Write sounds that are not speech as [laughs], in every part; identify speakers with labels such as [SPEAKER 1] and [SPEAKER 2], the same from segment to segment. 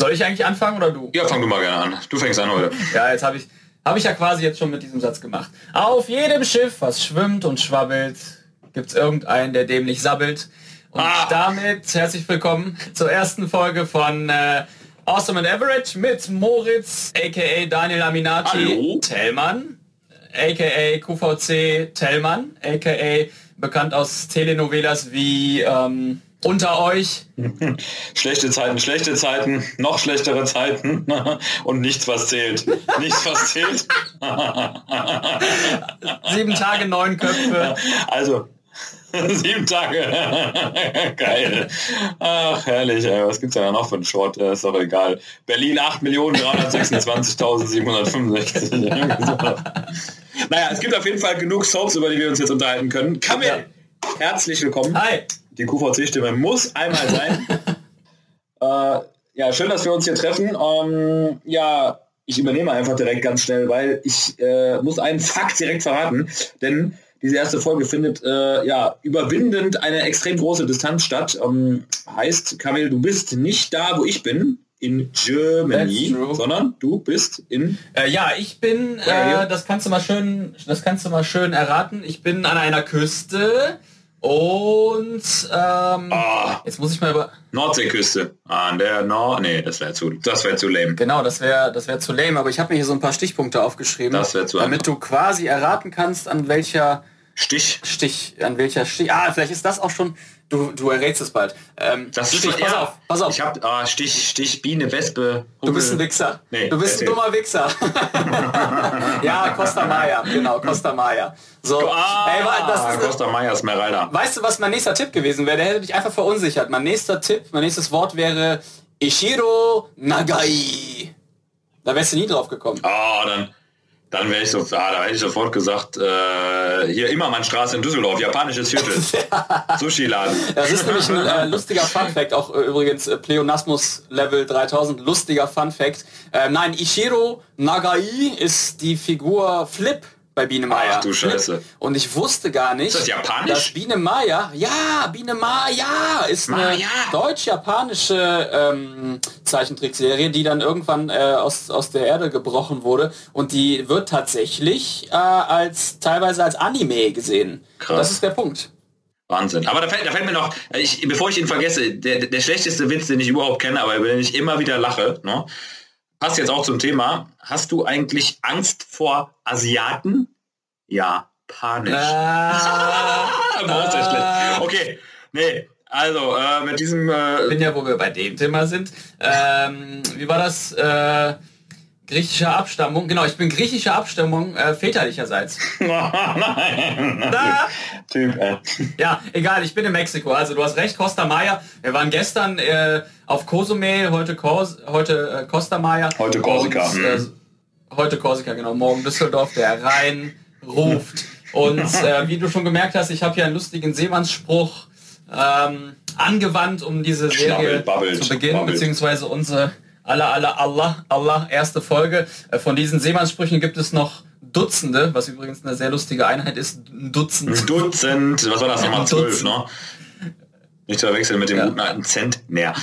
[SPEAKER 1] Soll ich eigentlich anfangen oder du?
[SPEAKER 2] Ja, fang du mal gerne an. Du fängst an heute.
[SPEAKER 1] Ja, jetzt habe ich, hab ich ja quasi jetzt schon mit diesem Satz gemacht. Auf jedem Schiff, was schwimmt und schwabbelt, gibt es irgendeinen, der dem nicht sabbelt. Und
[SPEAKER 2] Ah.
[SPEAKER 1] damit herzlich willkommen zur ersten Folge von äh, Awesome and Average mit Moritz, aka Daniel Aminati
[SPEAKER 2] Hallo.
[SPEAKER 1] Tellmann, aka QVC Tellmann, aka bekannt aus Telenovelas wie ähm, Unter euch,
[SPEAKER 2] Schlechte Zeiten, schlechte Zeiten, noch schlechtere Zeiten [laughs] und nichts, was zählt. Nichts, was zählt. [laughs]
[SPEAKER 1] sieben Tage, neun Köpfe. [laughs]
[SPEAKER 2] Also, sieben Tage. Geil. Ach, herrlich. Ey. Was gibt's denn da noch für einen Schrott? Äh, Ist doch egal. Berlin 8.326.765. naja, es gibt auf jeden Fall genug Soaps, über die wir uns jetzt unterhalten können. Kamil, herzlich willkommen.
[SPEAKER 1] Hi.
[SPEAKER 2] Die QVC-Stimme muss einmal sein. [laughs] äh, ja, schön, dass wir uns hier treffen. Ähm, ja, ich übernehme einfach direkt ganz schnell, weil ich äh, muss einen Fakt direkt verraten, denn diese erste Folge findet äh, ja überwindend eine extrem große Distanz statt. Ähm, heißt, Kamil, du bist nicht da, wo ich bin, in Germany, sondern du bist in
[SPEAKER 1] Äh, ja, ich bin, äh, das kannst du mal schön, das kannst du mal schön erraten. Ich bin an einer Küste und ähm,
[SPEAKER 2] Ah.
[SPEAKER 1] jetzt muss ich mal über.
[SPEAKER 2] Nordseeküste. An der Nord... Nee, das wäre zu, das wäre zu lame.
[SPEAKER 1] Genau, das wäre, das wäre zu lame. Aber ich habe mir hier so ein paar Stichpunkte aufgeschrieben,
[SPEAKER 2] Das zu
[SPEAKER 1] damit
[SPEAKER 2] einfach.
[SPEAKER 1] du quasi erraten kannst, an welcher
[SPEAKER 2] Stich.
[SPEAKER 1] Stich, an welcher Stich. Ah, vielleicht ist das auch schon. Du, du errätst es bald. Ähm,
[SPEAKER 2] Das ist
[SPEAKER 1] Stich, pass
[SPEAKER 2] ja,
[SPEAKER 1] auf, pass auf.
[SPEAKER 2] Ich hab ah, Stich, Stich, Biene, Wespe.
[SPEAKER 1] Du bist ein
[SPEAKER 2] Hummel.
[SPEAKER 1] Wichser.
[SPEAKER 2] Nee,
[SPEAKER 1] du bist ein dummer Wichser. [laughs] ja, Costa Maya, genau, Costa Maya. So,
[SPEAKER 2] Ah,
[SPEAKER 1] ey, das ist,
[SPEAKER 2] Costa Maya Smeralda.
[SPEAKER 1] Weißt du, was mein nächster Tipp gewesen wäre? Der hätte dich einfach verunsichert. Mein nächster Tipp, mein nächstes Wort wäre Ishiro Nagai. Da wärst du nie drauf gekommen.
[SPEAKER 2] Ah, dann, dann wäre ich so, ah, da hätte ich sofort gesagt, äh, hier Immermannstraße in Düsseldorf, japanisches Viertel. [laughs] Sushi-Laden.
[SPEAKER 1] Das ist nämlich ein äh, lustiger [laughs] Fun-Fact, auch äh, übrigens äh, Pleonasmus Level 3000, lustiger Fun-Fact. Äh, nein, Ishiro Nagai ist die Figur Flip bei Biene Maya.
[SPEAKER 2] Ach du. Scheiße.
[SPEAKER 1] Und ich wusste gar nicht,
[SPEAKER 2] Ist das japanisch?
[SPEAKER 1] dass Biene Maya, ja, Biene Maya ist eine deutsch-japanische ähm, Zeichentrickserie, die dann irgendwann äh, aus, aus der Erde gebrochen wurde und die wird tatsächlich äh, als teilweise als Anime gesehen.
[SPEAKER 2] Krass.
[SPEAKER 1] Das ist der Punkt.
[SPEAKER 2] Wahnsinn. Aber da fällt, da fällt mir noch, ich, bevor ich ihn vergesse, der, der schlechteste Witz, den ich überhaupt kenne, aber über den ich immer wieder lache, ne? Passt jetzt auch zum Thema. Hast du eigentlich Angst vor Asiaten? Japanisch.
[SPEAKER 1] Ah,
[SPEAKER 2] Brauchst du schlecht. Okay, nee, also äh, mit diesem... Äh,
[SPEAKER 1] bin ja, wo wir bei dem Thema sind. Ähm, wie war das? Äh, griechischer Abstammung. Genau, ich bin griechischer Abstammung äh, väterlicherseits. [laughs]
[SPEAKER 2] Nein.
[SPEAKER 1] Da.
[SPEAKER 2] Typ, ey.
[SPEAKER 1] Ja, egal, ich bin in Mexiko. Also du hast recht, Costa Maya. Wir waren gestern äh, auf Cozumel, heute, Kos heute äh, Costa Maya.
[SPEAKER 2] Heute Korsika,
[SPEAKER 1] Und,
[SPEAKER 2] hm.
[SPEAKER 1] äh, heute Korsika, genau. Morgen Düsseldorf, der Rhein ruft. Und [laughs] äh, wie du schon gemerkt hast, ich habe hier einen lustigen Seemannsspruch ähm, angewandt, um diese Serie zu beginnen,
[SPEAKER 2] babbelt.
[SPEAKER 1] beziehungsweise unsere Allah, Allah, Allah, Allah erste Folge. Äh, von diesen Seemannssprüchen gibt es noch Dutzende, was übrigens eine sehr lustige Einheit ist. Ein Dutzend.
[SPEAKER 2] Ein Dutzend, was war das nochmal? Zwölf, ne? Nicht zu verwechseln mit dem
[SPEAKER 1] Ja.
[SPEAKER 2] guten alten Zentner.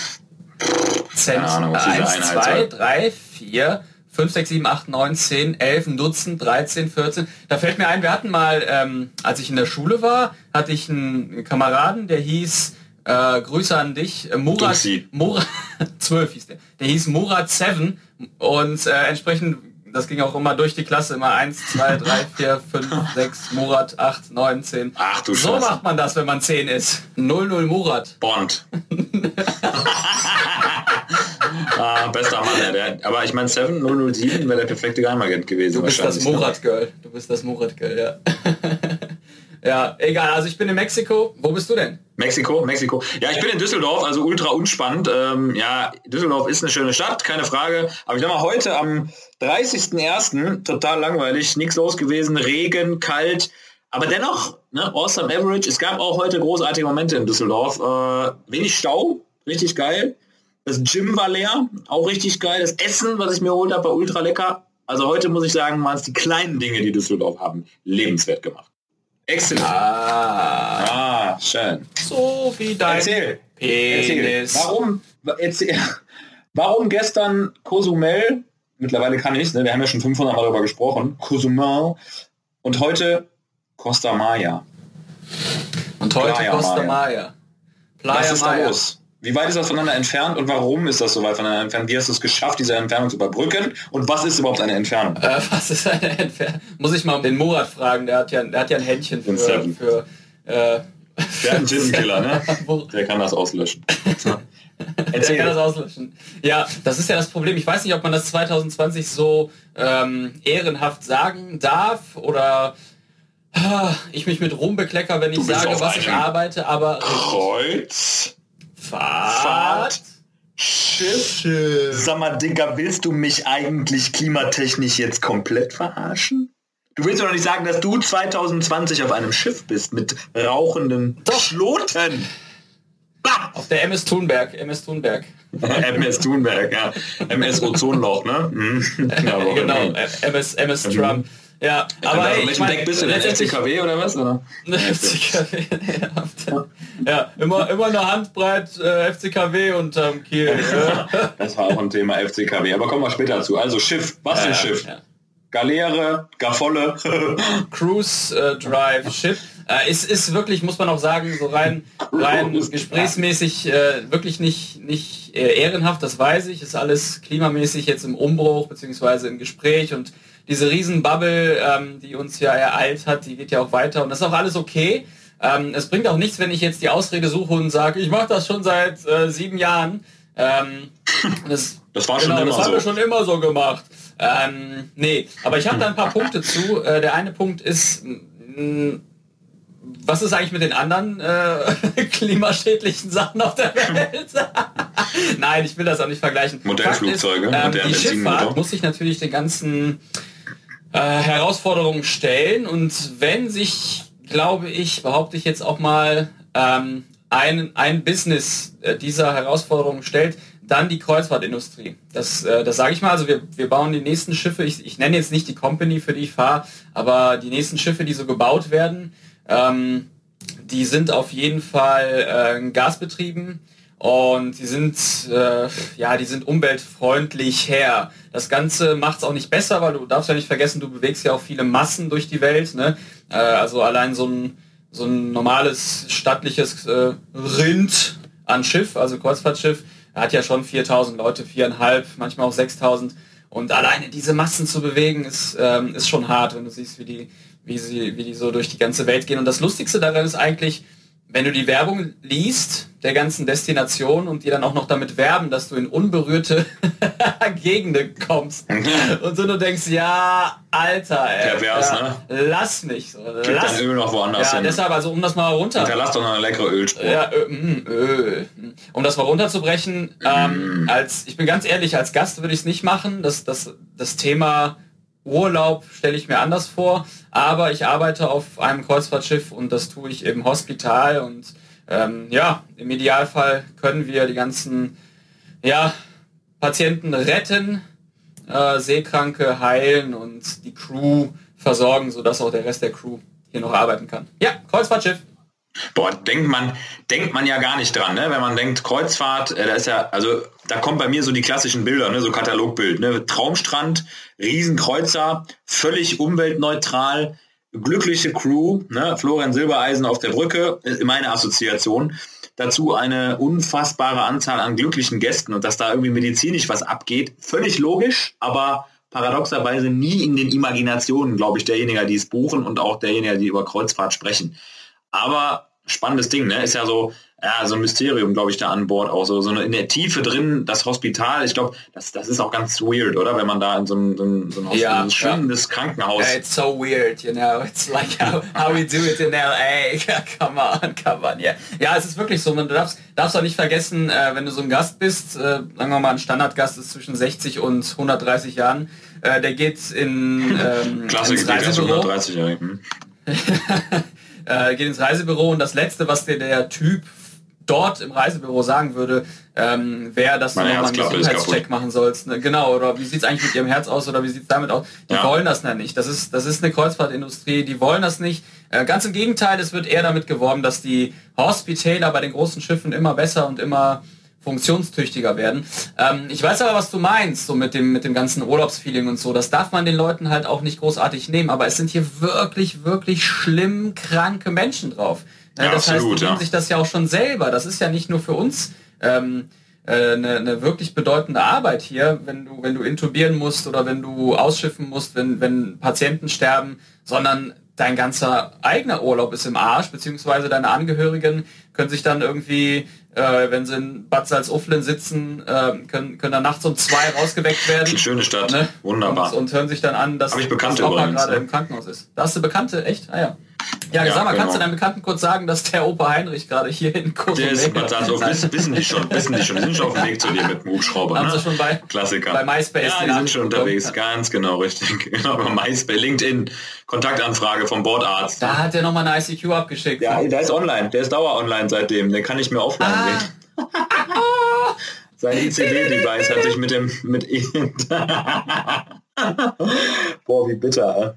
[SPEAKER 1] Cent.
[SPEAKER 2] Keine Ahnung, was diese
[SPEAKER 1] 1,
[SPEAKER 2] Einheit
[SPEAKER 1] 2,
[SPEAKER 2] soll.
[SPEAKER 1] 3, 4, 5, 6, 7, 8, 9, 10, 11, ein Dutzend, 13, 14. Da fällt mir ein, wir hatten mal, ähm, als ich in der Schule war, hatte ich einen Kameraden, der hieß, äh, Grüße an dich, äh, Murat. Murat, 12 [laughs] hieß der, der hieß Murat 7 und äh, entsprechend, das ging auch immer durch die Klasse, immer 1, 2, 3, 4, 5, 6, Murat, 8, 9, 10.
[SPEAKER 2] Ach du
[SPEAKER 1] So
[SPEAKER 2] Scheiße.
[SPEAKER 1] macht man das, wenn man 10 ist. 00 Murat.
[SPEAKER 2] Bond. [laughs] ah, bester Mann, ja, der, aber ich meine 7007 wäre der perfekte Geheimagent gewesen.
[SPEAKER 1] Du bist das
[SPEAKER 2] wahrscheinlich, ne?
[SPEAKER 1] Murat-Girl. Du bist das Murat-Girl, ja. [laughs] ja, egal. Also ich bin in Mexiko. Wo bist du denn?
[SPEAKER 2] Mexiko, Mexiko. Ja, ich bin in Düsseldorf, also ultra unspannend. Ähm, ja, Düsseldorf ist eine schöne Stadt, keine Frage. Aber ich sag mal, heute am 30.01. total langweilig, nichts los gewesen, Regen, kalt. Aber dennoch, ne, awesome average. Es gab auch heute großartige Momente in Düsseldorf. Äh, wenig Stau, richtig geil. Das Gym war leer, auch richtig geil. Das Essen, was ich mir geholt habe, war ultra lecker. Also heute muss ich sagen, waren es die kleinen Dinge, die Düsseldorf haben, lebenswert gemacht. Exzellent.
[SPEAKER 1] Ah,
[SPEAKER 2] Ah, schön.
[SPEAKER 1] so wie dein
[SPEAKER 2] Erzähl. Erzähl.
[SPEAKER 1] Penis.
[SPEAKER 2] Warum? Erzähl. Warum gestern Cozumel, mittlerweile kann ich ne? wir haben ja schon 500 Mal darüber gesprochen, Cozumel und heute Costa Maya.
[SPEAKER 1] Und heute Playa Costa Maya.
[SPEAKER 2] Playa Was ist Maya. da los? Wie weit ist das voneinander entfernt und warum ist das so weit voneinander entfernt? Wie hast du es geschafft, diese Entfernung zu überbrücken? Und was ist überhaupt eine Entfernung?
[SPEAKER 1] Äh, was ist eine Entfernung? Muss ich mal den Murat fragen, der hat ja, der hat ja ein Händchen für... für äh,
[SPEAKER 2] der hat einen Tintenkiller, ne? [laughs] Der kann das auslöschen. [laughs]
[SPEAKER 1] Erzähl. Der kann das auslöschen. Ja, das ist ja das Problem. Ich weiß nicht, ob man das 2020 so ähm, ehrenhaft sagen darf oder ah, ich mich mit Ruhm beklecker, wenn ich sage, was ich arbeite, aber...
[SPEAKER 2] Kreuz
[SPEAKER 1] Fahrt.
[SPEAKER 2] Schiff. Sag mal, Digga, willst du mich eigentlich klimatechnisch jetzt komplett verarschen? Du willst doch nicht sagen, dass du 2020 auf einem Schiff bist mit rauchenden doch. Schloten.
[SPEAKER 1] Bah! Auf der MS Thunberg, MS Thunberg. [laughs]
[SPEAKER 2] MS Thunberg, ja. MS Ozonloch, ne? Mhm.
[SPEAKER 1] Ja, [laughs] genau, MS, MS Trump. Ja, aber
[SPEAKER 2] hey, welchem mein, Deck bist du denn? FCKW oder was? Oder? [laughs]
[SPEAKER 1] FCKW, ja, immer, immer eine Handbreit äh, FCKW unterm Kiel. [laughs]
[SPEAKER 2] das war auch ein Thema FCKW, aber kommen wir später dazu. Also Schiff, was für ein Schiff? Ja. Galeere, Gafolle. [laughs]
[SPEAKER 1] Cruise äh, Drive Ship. Äh, ist, ist wirklich, muss man auch sagen, so rein, rein gesprächsmäßig äh, wirklich nicht, nicht äh, ehrenhaft, das weiß ich. Ist alles klimamäßig jetzt im Umbruch beziehungsweise im Gespräch und diese Riesenbubble, ähm, die uns ja ereilt hat, die geht ja auch weiter und das ist auch alles okay. Ähm, es bringt auch nichts, wenn ich jetzt die Ausrede suche und sage, ich mache das schon seit äh, sieben Jahren. Ähm,
[SPEAKER 2] das, das war schon
[SPEAKER 1] genau,
[SPEAKER 2] immer
[SPEAKER 1] das
[SPEAKER 2] so.
[SPEAKER 1] haben wir schon immer so gemacht. Ähm, nee, aber ich habe da ein paar Punkte zu. Äh, der eine Punkt ist, mh, was ist eigentlich mit den anderen äh, [laughs] klimaschädlichen Sachen auf der Welt? [laughs] Nein, ich will das auch nicht vergleichen.
[SPEAKER 2] Modellflugzeuge.
[SPEAKER 1] ähm, die Schifffahrt muss sich natürlich den ganzen äh, Herausforderungen stellen und wenn sich, glaube ich, behaupte ich jetzt auch mal, ähm, ein, ein Business äh, dieser Herausforderungen stellt, dann die Kreuzfahrtindustrie. Das, äh, das sage ich mal. Also wir, wir bauen die nächsten Schiffe. Ich, ich nenne jetzt nicht die Company, für die ich fahre, aber die nächsten Schiffe, die so gebaut werden, ähm, die sind auf jeden Fall äh, gasbetrieben und die sind äh, ja die sind umweltfreundlich her. Das Ganze macht es auch nicht besser, weil du darfst ja nicht vergessen, du bewegst ja auch viele Massen durch die Welt. Ne? Äh, also allein so ein so ein normales stattliches äh, Rind an Schiff, also Kreuzfahrtschiff, hat ja schon 4000 Leute, viereinhalb, manchmal auch 6000. Und alleine diese Massen zu bewegen, ist, ähm, ist schon hart, wenn du siehst, wie die, wie sie, wie die so durch die ganze Welt gehen. Und das Lustigste daran ist eigentlich, wenn du die Werbung liest der ganzen Destination und die dann auch noch damit werben, dass du in unberührte [laughs] Gegenden kommst und so du denkst, ja, Alter, ey,
[SPEAKER 2] Pervers, ja,
[SPEAKER 1] ne? lass mich. So,
[SPEAKER 2] Gib
[SPEAKER 1] lass,
[SPEAKER 2] dein Öl noch woanders
[SPEAKER 1] ja,
[SPEAKER 2] hin.
[SPEAKER 1] deshalb, also um das mal runter...
[SPEAKER 2] Hinterlass doch noch eine leckere Ölspur.
[SPEAKER 1] Ja, Ö, mm, Öl. Um das mal runterzubrechen, ähm, mm. als, ich bin ganz ehrlich, als Gast würde ich es nicht machen. Das, das, das Thema Urlaub stelle ich mir anders vor, aber ich arbeite auf einem Kreuzfahrtschiff und das tue ich im Hospital und ähm, ja, im Idealfall können wir die ganzen ja, Patienten retten, äh, Seekranke heilen und die Crew versorgen, sodass auch der Rest der Crew hier noch arbeiten kann. Ja, Kreuzfahrtschiff.
[SPEAKER 2] Boah, denkt man, denkt man ja gar nicht dran, ne? Wenn man denkt, Kreuzfahrt, äh, da ist ja, also da kommt bei mir so die klassischen Bilder, ne? so Katalogbild, ne? Traumstrand, Riesenkreuzer, völlig umweltneutral, glückliche Crew, ne? Florian Silbereisen auf der Brücke, ist meine Assoziation. Dazu eine unfassbare Anzahl an glücklichen Gästen und dass da irgendwie medizinisch was abgeht, völlig logisch, aber paradoxerweise nie in den Imaginationen, glaube ich, derjenigen, die es buchen und auch derjenigen, die über Kreuzfahrt sprechen. Aber spannendes Ding, ne? Ist ja so, ja, so ein Mysterium, glaube ich, da an Bord auch so, so eine, in der Tiefe drin, das Hospital, ich glaube, das, das ist auch ganz weird, oder? Wenn man da in so ein, so ein, so ein, ja, ein schwimmendes ja. Krankenhaus.
[SPEAKER 1] Yeah, it's so weird, you know, it's like how, how we do it in LA. [laughs] come on, come on, yeah. Ja, es ist wirklich so, man darfst, darfst auch nicht vergessen, äh, wenn du so ein Gast bist, äh, sagen wir mal, ein Standardgast ist zwischen 60 und 130 Jahren, äh, der geht in ähm, [laughs]
[SPEAKER 2] Klasse, ins Reisebüro. 130 Jahre. [laughs]
[SPEAKER 1] Äh, geht ins Reisebüro und das Letzte, was dir der Typ dort im Reisebüro sagen würde, ähm, wäre, dass du nochmal einen Gesundheitscheck machen sollst. Ne? Genau, oder wie sieht es eigentlich mit ihrem Herz aus oder wie sieht es damit aus? Die ja. wollen das ja nicht. Das ist, das ist eine Kreuzfahrtindustrie, die wollen das nicht. Äh, ganz im Gegenteil, es wird eher damit geworben, dass die Hospitaler bei den großen Schiffen immer besser und immer funktionstüchtiger werden. Ähm, ich weiß aber, was du meinst, so mit dem, mit dem ganzen Urlaubsfeeling und so. Das darf man den Leuten halt auch nicht großartig nehmen, aber es sind hier wirklich, wirklich schlimm kranke Menschen drauf. Ja, das absolut, heißt, die ja. sich das ja auch schon selber. Das ist ja nicht nur für uns ähm, äh, eine, eine wirklich bedeutende Arbeit hier, wenn du, wenn du intubieren musst oder wenn du ausschiffen musst, wenn, wenn Patienten sterben, sondern dein ganzer eigener Urlaub ist im Arsch, beziehungsweise deine Angehörigen können sich dann irgendwie, äh, wenn sie in Bad Salzuflen sitzen, äh, können, können dann nachts um zwei rausgeweckt werden.
[SPEAKER 2] Die schöne Stadt, ne? wunderbar.
[SPEAKER 1] Und, und, hören sich dann an, dass,
[SPEAKER 2] das Opa
[SPEAKER 1] gerade ne? im Krankenhaus ist. Da hast du Bekannte, echt? Ah ja. Ja, ja sag mal, genau. kannst du deinen Bekannten kurz sagen, dass der Opa Heinrich gerade hier in
[SPEAKER 2] Kurs Der ist wissen, wissen die schon, wissen die schon. Die sind schon auf dem Weg zu dir mit dem Hubschrauber.
[SPEAKER 1] Haben ne? sie schon bei,
[SPEAKER 2] Klassiker.
[SPEAKER 1] bei MySpace.
[SPEAKER 2] Ja, die sind schon unterwegs, ganz genau, richtig. [laughs] Genau, bei MySpace, LinkedIn, Kontaktanfrage vom Bordarzt.
[SPEAKER 1] Da hat er nochmal eine ICQ abgeschickt.
[SPEAKER 2] Ja, der ist online, der ist dauer online seitdem, den kann ich mir offline ah. sehen. Sein ICD-Device hat sich mit dem mit [laughs] [laughs] Boah, wie bitter.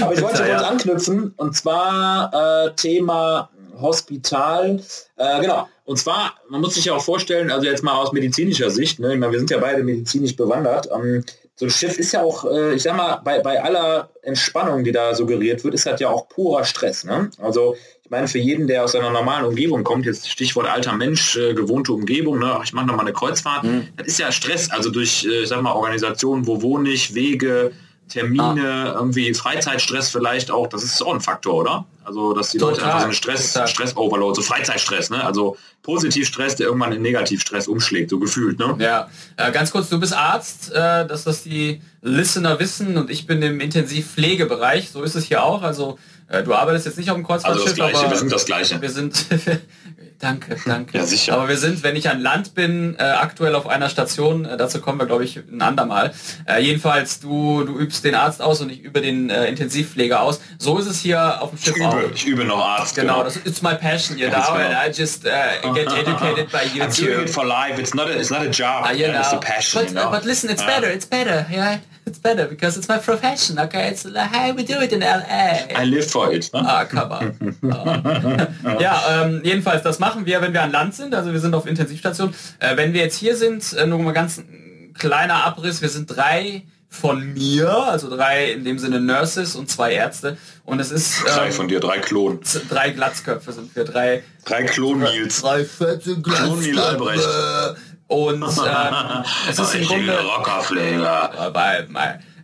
[SPEAKER 2] Aber ich wollte kurz anknüpfen und zwar äh, Thema Hospital. Äh, genau. Und zwar, man muss sich ja auch vorstellen, also jetzt mal aus medizinischer Sicht, ne, ich meine, wir sind ja beide medizinisch bewandert. Ähm, so ein Schiff ist ja auch, äh, ich sag mal, bei, bei aller Entspannung, die da suggeriert wird, ist halt ja auch purer Stress. Ne? Also ich meine, für jeden, der aus einer normalen Umgebung kommt, jetzt Stichwort alter Mensch, äh, gewohnte Umgebung, ne? ich mache nochmal eine Kreuzfahrt, mhm. das ist ja Stress, also durch, äh, ich sag mal, Organisationen, wo wohne ich, Wege, Termine, ah. irgendwie Freizeitstress vielleicht auch, das ist auch ein Faktor, oder? Also, dass die Total. Leute einfach so einen Stress, Stress-Overload, so Freizeitstress, ne? Also Positivstress, der irgendwann in Negativstress umschlägt, so gefühlt, ne?
[SPEAKER 1] Ja, äh, ganz kurz, du bist Arzt, äh, dass das die Listener wissen und ich bin im Intensivpflegebereich, so ist es hier auch, also äh, du arbeitest jetzt nicht auf dem Kreuzfahrtschiff,
[SPEAKER 2] also das Gleiche, aber wir sind das Gleiche.
[SPEAKER 1] Wir sind [laughs] Danke, danke.
[SPEAKER 2] Ja, sicher.
[SPEAKER 1] Aber wir sind, wenn ich an Land bin, äh, aktuell auf einer Station, äh, dazu kommen wir, glaube ich, ein andermal. Äh, jedenfalls, du, du übst den Arzt aus und ich übe den äh, Intensivpfleger aus. So ist es hier auf dem Schiff
[SPEAKER 2] ich übe, auch. Ich übe noch Arzt.
[SPEAKER 1] Genau, das ist my passion, you know, and I just uh, get educated by YouTube. I'm
[SPEAKER 2] doing it for life, it's not a, it's not a job, uh, you know. it's a passion,
[SPEAKER 1] but,
[SPEAKER 2] you know?
[SPEAKER 1] but listen, it's better, it's better, yeah. It's better because it's my profession, okay? It's like how we do it in LA.
[SPEAKER 2] I live for it.
[SPEAKER 1] Ne? Ah, come on. [laughs] Ja, ähm, jedenfalls, das machen wir, wenn wir an Land sind. Also wir sind auf Intensivstation. Äh, wenn wir jetzt hier sind, äh, nur mal ganz kleiner Abriss. Wir sind drei von mir, also drei in dem Sinne Nurses und zwei Ärzte. Und es ist...
[SPEAKER 2] Ähm, drei von dir, drei Klon.
[SPEAKER 1] Drei Glatzköpfe sind wir, drei...
[SPEAKER 2] Drei Klon-Nils.
[SPEAKER 1] Drei fette Glatzköpfe. Und ähm, es ist im Grunde...
[SPEAKER 2] Rockerpfleger.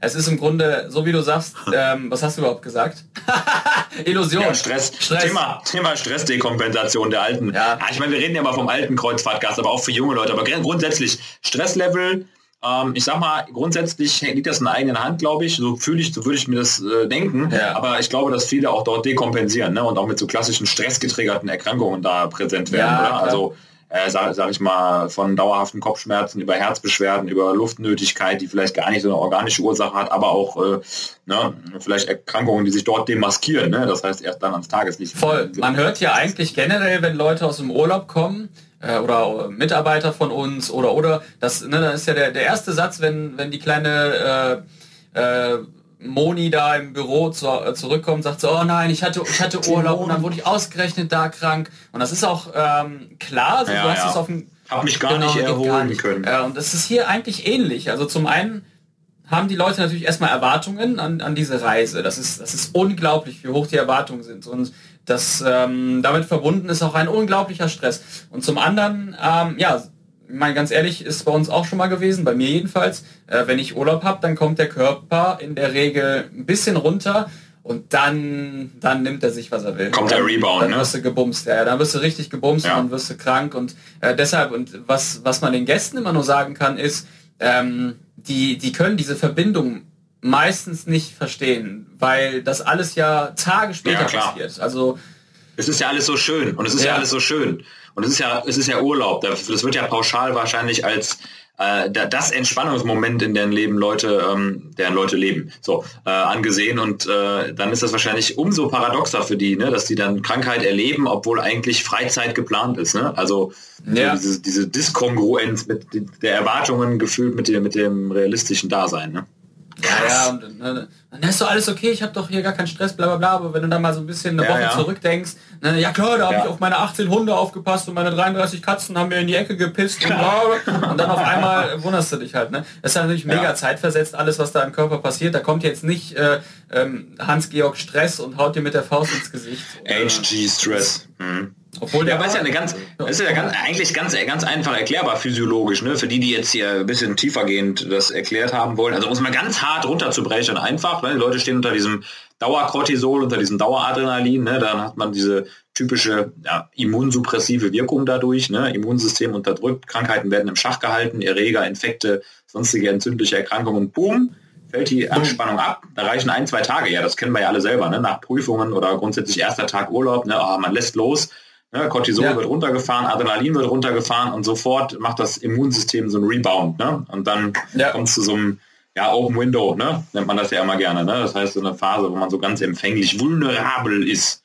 [SPEAKER 1] Es ist im Grunde, so wie du sagst, [laughs] ähm, was hast du überhaupt gesagt? [laughs] Illusion. Ja,
[SPEAKER 2] Stress. Stress. Thema, Thema Stressdekompensation der alten. Ja. ich meine, wir reden ja mal vom alten Kreuzfahrtgast, aber auch für junge Leute. Aber grundsätzlich Stresslevel, ähm, ich sag mal, grundsätzlich liegt das in der eigenen Hand, glaube ich. So fühle ich, so würde ich mir das äh, denken. Ja. Aber ich glaube, dass viele auch dort dekompensieren ne? und auch mit so klassischen stressgetriggerten Erkrankungen da präsent werden. Ja, also äh, sag, sag ich mal, von dauerhaften Kopfschmerzen über Herzbeschwerden, über Luftnötigkeit, die vielleicht gar nicht so eine organische Ursache hat, aber auch äh, ne, vielleicht Erkrankungen, die sich dort demaskieren. Ne? Das heißt, erst dann ans Tageslicht.
[SPEAKER 1] Voll. Man hört ja eigentlich generell, wenn Leute aus dem Urlaub kommen, äh, oder Mitarbeiter von uns oder oder das ne, das ist ja der, der erste Satz wenn wenn die kleine äh, äh, Moni da im Büro zu, äh, zurückkommt, sagt so, oh nein, ich hatte, ich hatte Urlaub und dann wurde ich ausgerechnet da krank. Und das ist auch ähm, klar, also
[SPEAKER 2] ja,
[SPEAKER 1] du hast
[SPEAKER 2] ja.
[SPEAKER 1] es auf dem...
[SPEAKER 2] Hab mich gar genau, nicht erholen gar nicht. können.
[SPEAKER 1] Äh, und das ist hier eigentlich ähnlich. Also zum einen haben die Leute natürlich erstmal Erwartungen an, an diese Reise. Das ist, das ist unglaublich, wie hoch die Erwartungen sind. Und das ähm, damit verbunden ist auch ein unglaublicher Stress. Und zum anderen, ähm, ja, mal ganz ehrlich, ist bei uns auch schon mal gewesen, bei mir jedenfalls, äh, wenn ich Urlaub habe, dann kommt der Körper in der Regel ein bisschen runter und dann, dann nimmt er sich, was er will.
[SPEAKER 2] Kommt der Rebound,
[SPEAKER 1] dann
[SPEAKER 2] ne?
[SPEAKER 1] wirst du gebumst, ja, dann wirst du richtig gebumst ja. und dann wirst du krank und äh, deshalb, und was, was man den Gästen immer nur sagen kann, ist, ähm, die, die können diese Verbindung meistens nicht verstehen, weil das alles ja Tage später ja, passiert. Also
[SPEAKER 2] es ist ja alles so schön und es ist ja, ja alles so schön. Und es ist ja, es ist ja Urlaub. Das wird ja pauschal wahrscheinlich als äh, das Entspannungsmoment in deren Leben Leute, ähm, deren Leute leben, so äh, angesehen. Und äh, dann ist das wahrscheinlich umso paradoxer für die, ne, dass die dann Krankheit erleben, obwohl eigentlich Freizeit geplant ist. Ne? Also ja. so diese, diese Diskongruenz mit der Erwartungen gefühlt mit dem, mit dem realistischen Dasein. Ne?
[SPEAKER 1] Ja, ja, und ne, dann ist doch alles okay, ich habe doch hier gar keinen Stress, bla bla bla, aber wenn du dann mal so ein bisschen eine
[SPEAKER 2] Ja,
[SPEAKER 1] Woche
[SPEAKER 2] ja.
[SPEAKER 1] zurückdenkst, ne, ja klar, da habe
[SPEAKER 2] Ja.
[SPEAKER 1] ich auf meine 18 Hunde aufgepasst und meine 33 Katzen haben mir in die Ecke gepisst und, bla, bla, und dann auf einmal wunderst du dich halt. Ne? Das ist natürlich mega zeitversetzt, alles was da im Körper passiert. Da kommt jetzt nicht äh, ähm, Hans-Georg Stress und haut dir mit der Faust ins Gesicht. Äh,
[SPEAKER 2] HG Stress. Mhm.
[SPEAKER 1] Obwohl der
[SPEAKER 2] Ja, ist ja eine ganz, ist ja ganz, eigentlich ganz, ganz einfach erklärbar physiologisch, ne? Für die, die jetzt hier ein bisschen tiefergehend das erklärt haben wollen. Also es mal ganz hart runterzubrechen, einfach, ne? Die Leute stehen unter diesem Dauercortisol, unter diesem Daueradrenalin, ne? Dann hat man diese typische ja, immunsuppressive Wirkung dadurch, ne? Immunsystem unterdrückt, Krankheiten werden im Schach gehalten, Erreger, Infekte, sonstige entzündliche Erkrankungen, boom, fällt die Anspannung ab. Da reichen ein, zwei Tage, ja, das kennen wir ja alle selber, ne? Nach Prüfungen oder grundsätzlich erster Tag Urlaub, ne? Ah, man lässt los, Ne, Cortisol
[SPEAKER 1] Ja.
[SPEAKER 2] wird runtergefahren, Adrenalin wird runtergefahren und sofort macht das Immunsystem so einen Rebound. Ne? Und dann
[SPEAKER 1] Ja.
[SPEAKER 2] kommt es zu so einem ja, Open Window, ne? nennt man das ja immer gerne. Ne? Das heißt so eine Phase, wo man so ganz empfänglich vulnerabel ist.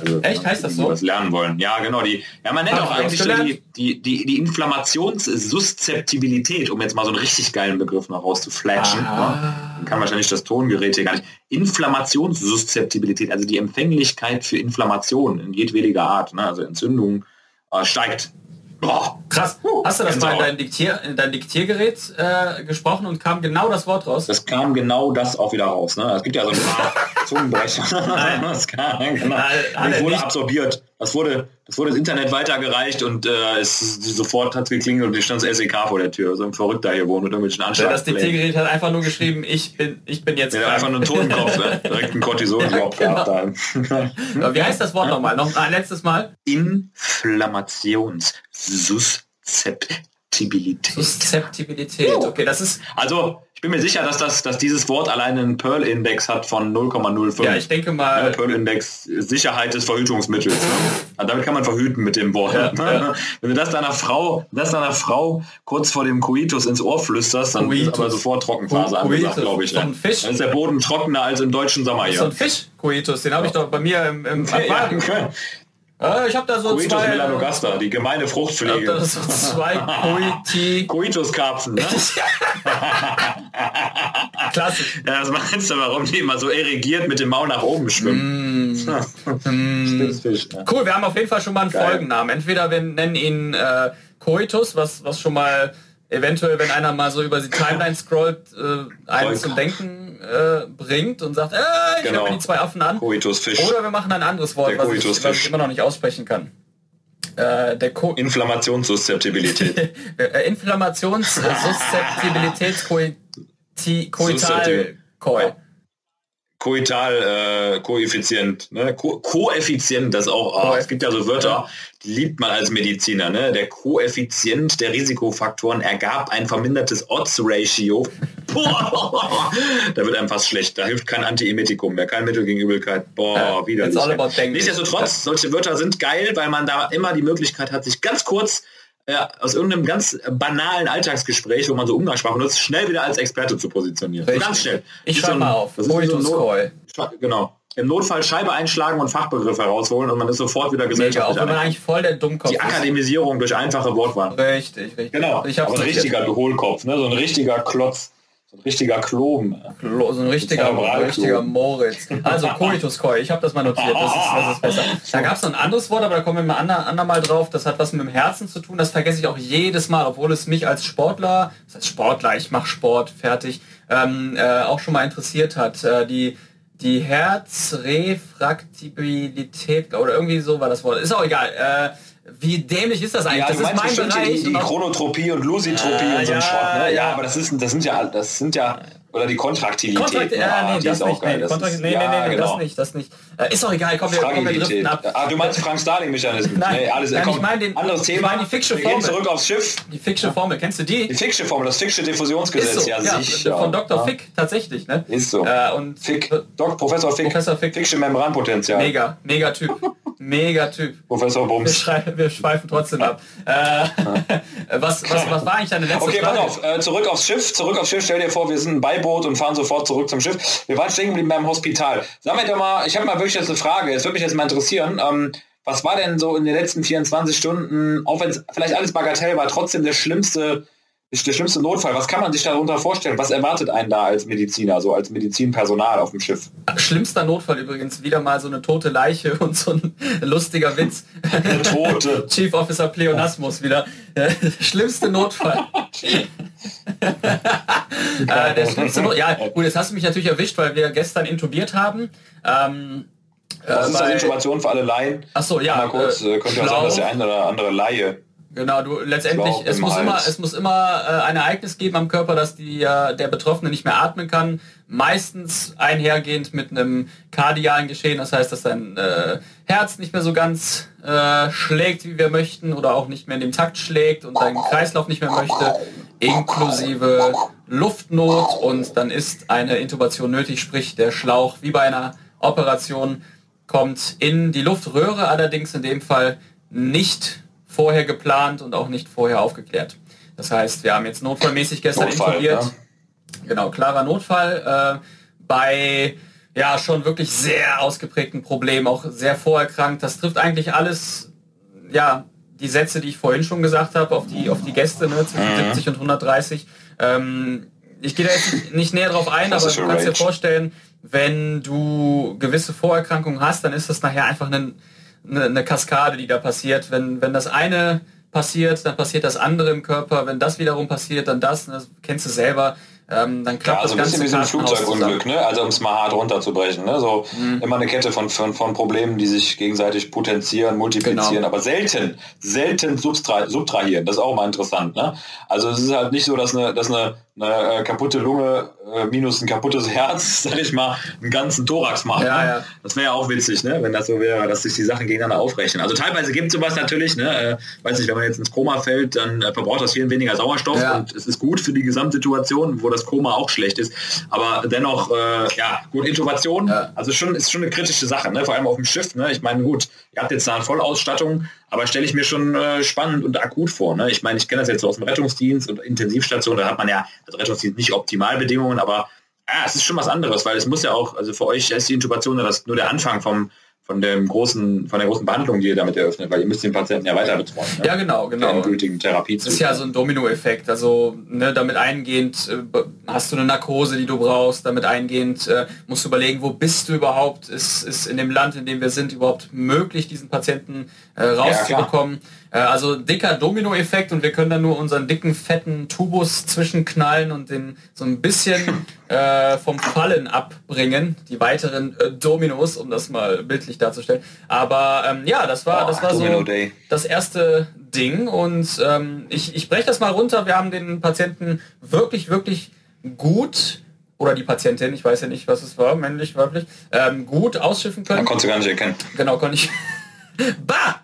[SPEAKER 2] Also,
[SPEAKER 1] Echt? Heißt das so?
[SPEAKER 2] was lernen wollen. Ja, genau. Die, ja, man nennt
[SPEAKER 1] Hab
[SPEAKER 2] auch
[SPEAKER 1] ich
[SPEAKER 2] eigentlich so die, die, die, die Inflammationssuszeptibilität, um jetzt mal so einen richtig geilen Begriff noch rauszuflashen.
[SPEAKER 1] Ah.
[SPEAKER 2] Dann kann wahrscheinlich das Tongerät hier gar nicht. Inflammationssuszeptibilität, also die Empfänglichkeit für Inflammation in jedwediger Art, ne? also Entzündung, äh, steigt. Boah.
[SPEAKER 1] Krass. Hast du das mal in dein, Diktier, in dein Diktiergerät äh, gesprochen und kam genau das Wort raus?
[SPEAKER 2] Das kam genau das auch wieder raus. Ne? Es gibt ja so ein paar [laughs] Zungenbrecher. [laughs] das, kam, genau.
[SPEAKER 1] Nein,
[SPEAKER 2] das wurde
[SPEAKER 1] nicht.
[SPEAKER 2] absorbiert. Das wurde, das wurde ins Internet weitergereicht und äh, es sofort hat geklingelt und die stand das SEK vor der Tür. So ein Verrückter hier wohnt mit irgendwelchen
[SPEAKER 1] Ja, das. Diktiergerät hat einfach nur geschrieben, ich bin, ich bin jetzt
[SPEAKER 2] hat
[SPEAKER 1] krank.
[SPEAKER 2] einfach nur einen Totenkopf, [laughs] ne? direkt einen Cortisondrop
[SPEAKER 1] Ja,
[SPEAKER 2] gehabt. Da.
[SPEAKER 1] Aber Wie heißt das Wort nochmal? Noch ein letztes Mal?
[SPEAKER 2] Inflammationssuszeptibilität.
[SPEAKER 1] Suszeptibilität. Okay, das ist,
[SPEAKER 2] Also, ich bin mir sicher, dass, das, dass dieses Wort alleine einen Pearl-Index hat von 0,05.
[SPEAKER 1] ja, ich denke
[SPEAKER 2] Ja,
[SPEAKER 1] mal,
[SPEAKER 2] Pearl-Index Sicherheit des Verhütungsmittels. Ne? Damit kann man verhüten mit dem Wort.
[SPEAKER 1] Ja,
[SPEAKER 2] ne?
[SPEAKER 1] ja.
[SPEAKER 2] Wenn du das deiner Frau, das deiner Frau kurz vor dem Coitus ins Ohr flüsterst, dann ist
[SPEAKER 1] Coitus.
[SPEAKER 2] aber sofort Trockenphase
[SPEAKER 1] Co-
[SPEAKER 2] angesagt, glaube ich.
[SPEAKER 1] Ist doch
[SPEAKER 2] Ne?
[SPEAKER 1] ein Fisch.
[SPEAKER 2] Dann ist der Boden trockener als im deutschen Sommer
[SPEAKER 1] das ist so
[SPEAKER 2] hier.
[SPEAKER 1] ein Fisch, Coitus, den habe ich doch bei mir im, im [laughs]
[SPEAKER 2] Ja,
[SPEAKER 1] Aquarium.
[SPEAKER 2] ja. [laughs]
[SPEAKER 1] Äh, ich habe da so
[SPEAKER 2] Coitus
[SPEAKER 1] zwei,
[SPEAKER 2] melanogaster, die gemeine
[SPEAKER 1] ich hab da so zwei [laughs] Coiti.
[SPEAKER 2] Coituskarpfen, ne? [laughs]
[SPEAKER 1] Klassisch. [laughs]
[SPEAKER 2] Ja, das meinst du, warum die immer so erregiert mit dem Maul nach oben schwimmen. Stimmt's Fisch, ja.
[SPEAKER 1] Cool, wir haben auf jeden Fall schon mal einen
[SPEAKER 2] Geil.
[SPEAKER 1] Folgennamen. Entweder wir nennen ihn äh, Coitus, was, was schon mal eventuell, wenn einer mal so über die Timeline scrollt, äh, einen zum Denken äh, bringt und sagt, äh, ich
[SPEAKER 2] Genau.
[SPEAKER 1] höre mir die zwei Affen an.
[SPEAKER 2] Coitusfisch.
[SPEAKER 1] Oder wir machen ein anderes Wort, was ich, was ich immer noch nicht aussprechen kann. Äh, der Co
[SPEAKER 2] Inflammationssusceptibilität. [laughs]
[SPEAKER 1] äh, Inflammationssusceptibilität Koital Koi.
[SPEAKER 2] Koital äh, Koeffizient, ne? Ko Koeffizient, das auch,
[SPEAKER 1] Koeff-
[SPEAKER 2] es gibt ja so Wörter, die liebt man als Mediziner, ne? Der Koeffizient der Risikofaktoren ergab ein vermindertes Odds-Ratio. Boah, [laughs] da wird einem fast schlecht. Da hilft kein Antiemetikum mehr, kein Mittel gegen Übelkeit. Boah, wieder.
[SPEAKER 1] Denglisch.
[SPEAKER 2] Nichtsdestotrotz, solche Wörter sind geil, weil man da immer die Möglichkeit hat, sich ganz kurz aus irgendeinem ganz banalen Alltagsgespräch, wo man so Umgangssprache benutzt, schnell wieder als Experte zu positionieren. So ganz schnell.
[SPEAKER 1] Ich schreibe
[SPEAKER 2] so
[SPEAKER 1] mal auf.
[SPEAKER 2] das ist so Not-. Scha- Genau. Im Notfall Scheibe einschlagen und Fachbegriff herausholen und man ist sofort wieder
[SPEAKER 1] Mega, auch
[SPEAKER 2] gesellschaftlich
[SPEAKER 1] wenn man eigentlich voll der Dummkopf
[SPEAKER 2] Die
[SPEAKER 1] ist.
[SPEAKER 2] Akademisierung durch einfache Wortwahl.
[SPEAKER 1] Richtig, richtig.
[SPEAKER 2] Genau.
[SPEAKER 1] Ich hab's
[SPEAKER 2] Aber ein richtiger Hohlkopf, ne? so ein richtiger Klotz, ein richtiger Kloben.
[SPEAKER 1] Lo- So ein richtiger,
[SPEAKER 2] Zerebralklo.
[SPEAKER 1] richtiger Moritz. Also Coitus Koi, ich habe das mal notiert, das ist, das ist besser. [laughs] Da gab es noch ein anderes Wort, aber da kommen wir mal ander, andermal drauf. Das hat was mit dem Herzen zu tun. Das vergesse ich auch jedes Mal, obwohl es mich als Sportler, das heißt Sportler, ich mache Sport, fertig, ähm, äh, auch schon mal interessiert hat. Äh, die die Herzrefraktibilität oder irgendwie so war das Wort. Ist auch egal. Äh, wie dämlich ist das eigentlich? das ist mein Bereich.
[SPEAKER 2] die, die
[SPEAKER 1] auch-
[SPEAKER 2] Chronotropie und Lusitropie
[SPEAKER 1] Ah,
[SPEAKER 2] und so ein
[SPEAKER 1] ja,
[SPEAKER 2] Schrott. Ne? Ja,
[SPEAKER 1] ja.
[SPEAKER 2] aber das, ist, das sind ja, das sind ja, oder die Kontraktilität.
[SPEAKER 1] Kontrakt,
[SPEAKER 2] ne?
[SPEAKER 1] ja,
[SPEAKER 2] Ah,
[SPEAKER 1] nee,
[SPEAKER 2] die
[SPEAKER 1] das
[SPEAKER 2] ist auch
[SPEAKER 1] nicht,
[SPEAKER 2] geil.
[SPEAKER 1] nee,
[SPEAKER 2] Das ist-
[SPEAKER 1] nee,
[SPEAKER 2] ja,
[SPEAKER 1] nee, nee,
[SPEAKER 2] genau.
[SPEAKER 1] das nicht, das nicht. Äh, ist doch egal, komm, wir, komm, wir driften ab.
[SPEAKER 2] Ah, du meinst Frank-Starling-Mechanismus.
[SPEAKER 1] Nein,
[SPEAKER 2] nee, alles,
[SPEAKER 1] nein,
[SPEAKER 2] komm,
[SPEAKER 1] ich meine den-
[SPEAKER 2] anderes
[SPEAKER 1] ich
[SPEAKER 2] Thema.
[SPEAKER 1] meine die Ficksche
[SPEAKER 2] Wir gehen
[SPEAKER 1] Formel.
[SPEAKER 2] zurück aufs Schiff.
[SPEAKER 1] Die Ficksche Formel, kennst du die?
[SPEAKER 2] Die Ficksche Formel, das Ficksche Diffusionsgesetz.
[SPEAKER 1] Ist so,
[SPEAKER 2] ja,
[SPEAKER 1] ja,
[SPEAKER 2] sicher.
[SPEAKER 1] von Dr.
[SPEAKER 2] Ja.
[SPEAKER 1] Fick, tatsächlich, ne?
[SPEAKER 2] Ist so.
[SPEAKER 1] Äh, und
[SPEAKER 2] Fick. Doc, Professor Fick.
[SPEAKER 1] Professor Fick.
[SPEAKER 2] Ficksche Membranpotenzial.
[SPEAKER 1] Mega, mega Typ. Mega Typ.
[SPEAKER 2] Professor
[SPEAKER 1] Wir,
[SPEAKER 2] Bums.
[SPEAKER 1] schrei- wir schweifen trotzdem ab. Äh, [laughs] was, was, was war eigentlich deine letzte
[SPEAKER 2] Okay, pass
[SPEAKER 1] Frage?
[SPEAKER 2] auf, äh, zurück aufs Schiff, zurück aufs Schiff, stell dir vor, wir sind ein Beiboot und fahren sofort zurück zum Schiff. Wir waren stehen geblieben beim Hospital. Sag mir doch mal, ich habe mal wirklich jetzt eine Frage, es würde mich jetzt mal interessieren, ähm, was war denn so in den letzten 24 Stunden, auch wenn es vielleicht alles Bagatell war, trotzdem der schlimmste der schlimmste Notfall, was kann man sich darunter vorstellen? Was erwartet einen da als Mediziner, so als Medizinpersonal auf dem Schiff?
[SPEAKER 1] Schlimmster Notfall übrigens, wieder mal so eine tote Leiche und so ein lustiger Witz.
[SPEAKER 2] Eine tote. [laughs]
[SPEAKER 1] Chief Officer Pleonasmus wieder. schlimmste Notfall. [laughs] äh, der schlimmste Not ja, gut, jetzt hast du mich natürlich erwischt, weil wir gestern intubiert haben. Ähm,
[SPEAKER 2] das ist eine Information für alle Laien.
[SPEAKER 1] Achso, ja.
[SPEAKER 2] Mal kurz, äh, könnte ja sein, dass der eine oder andere Laie
[SPEAKER 1] Genau, du letztendlich, es muss, immer, es muss immer äh, ein Ereignis geben am Körper, dass die, äh, der Betroffene nicht mehr atmen kann. Meistens einhergehend mit einem kardialen Geschehen, das heißt, dass dein äh, Herz nicht mehr so ganz äh, schlägt, wie wir möchten, oder auch nicht mehr in dem Takt schlägt und dein Kreislauf nicht mehr möchte, inklusive Luftnot. Und dann ist eine Intubation nötig, sprich der Schlauch wie bei einer Operation kommt in die Luftröhre, allerdings in dem Fall nicht vorher geplant und auch nicht vorher aufgeklärt. Das heißt, wir haben jetzt notfallmäßig gestern Notfall, intubiert. Ja. Genau, klarer Notfall. Äh, bei ja schon wirklich sehr ausgeprägten Problemen, auch sehr vorerkrankt. Das trifft eigentlich alles, ja, die Sätze, die ich vorhin schon gesagt habe, auf die, auf die Gäste, ne, zwischen mhm. 70 und 130. Ähm, ich gehe da jetzt nicht näher drauf ein, aber du kannst dir vorstellen, wenn du gewisse Vorerkrankungen hast, dann ist das nachher einfach ein eine, eine Kaskade, die da passiert. Wenn, wenn das eine passiert, dann passiert das andere im Körper. Wenn das wiederum passiert, dann das. Das kennst du selber. Ähm, dann klappt ja,
[SPEAKER 2] also
[SPEAKER 1] das
[SPEAKER 2] Ganze. Ein bisschen wie so ein Flugzeugunglück, ne? also um es mal hart runterzubrechen. Ne? So mhm. immer eine Kette von, von, von Problemen, die sich gegenseitig potenzieren, multiplizieren, genau. aber selten, selten subtra subtrahieren. Das ist auch mal interessant. Ne? Also es ist halt nicht so, dass eine, dass eine eine äh, kaputte Lunge äh, minus ein kaputtes Herz, [laughs] sag ich mal, einen ganzen Thorax machen. Ja, ja. Das wäre ja auch witzig, ne? wenn das so wäre, dass sich die Sachen gegeneinander aufrechnen. Also teilweise gibt es sowas natürlich, ne? Äh, weiß nicht, wenn man jetzt ins Koma fällt, dann äh, verbraucht das Hirn weniger Sauerstoff ja. und es ist gut für die Gesamtsituation, wo das Koma auch schlecht ist. Aber dennoch, äh, ja, gut, Intubation, also schon ist schon eine kritische Sache, ne? vor allem auf dem Schiff. Ne? Ich meine, gut, ihr habt jetzt eine Vollausstattung, aber stelle ich mir schon äh, spannend und akut vor. Ne? Ich meine, ich kenne das jetzt so aus dem Rettungsdienst und Intensivstation, da hat man ja, also Rettungsdienst nicht Optimalbedingungen, aber ja, es ist schon was anderes, weil es muss ja auch, also für euch ist die Intubation das nur der Anfang vom, von dem großen, von der großen Behandlung, die ihr damit eröffnet, weil ihr müsst den Patienten ja weiter betreuen. Ne?
[SPEAKER 1] Ja, genau, genau.
[SPEAKER 2] gültigen Therapie.
[SPEAKER 1] Das ist ja so ein Dominoeffekt. Also ne, damit eingehend äh, hast du eine Narkose, die du brauchst. Damit eingehend äh, musst du überlegen, wo bist du überhaupt? Ist, ist in dem Land, in dem wir sind, überhaupt möglich, diesen Patienten äh, rauszubekommen? Ja, also dicker Dominoeffekt und wir können dann nur unseren dicken, fetten Tubus zwischenknallen und den so ein bisschen [laughs] äh, vom Fallen abbringen, die weiteren äh, Dominos, um das mal bildlich darzustellen. Aber ähm, ja, das war, das war so das erste Ding und ähm, ich, ich breche das mal runter. Wir haben den Patienten wirklich, wirklich gut oder die Patientin, ich weiß ja nicht, was es war, männlich, weiblich, ähm, gut ausschiffen können. Man
[SPEAKER 2] konnte sie gar nicht erkennen.
[SPEAKER 1] Genau, konnte ich. [laughs] bah!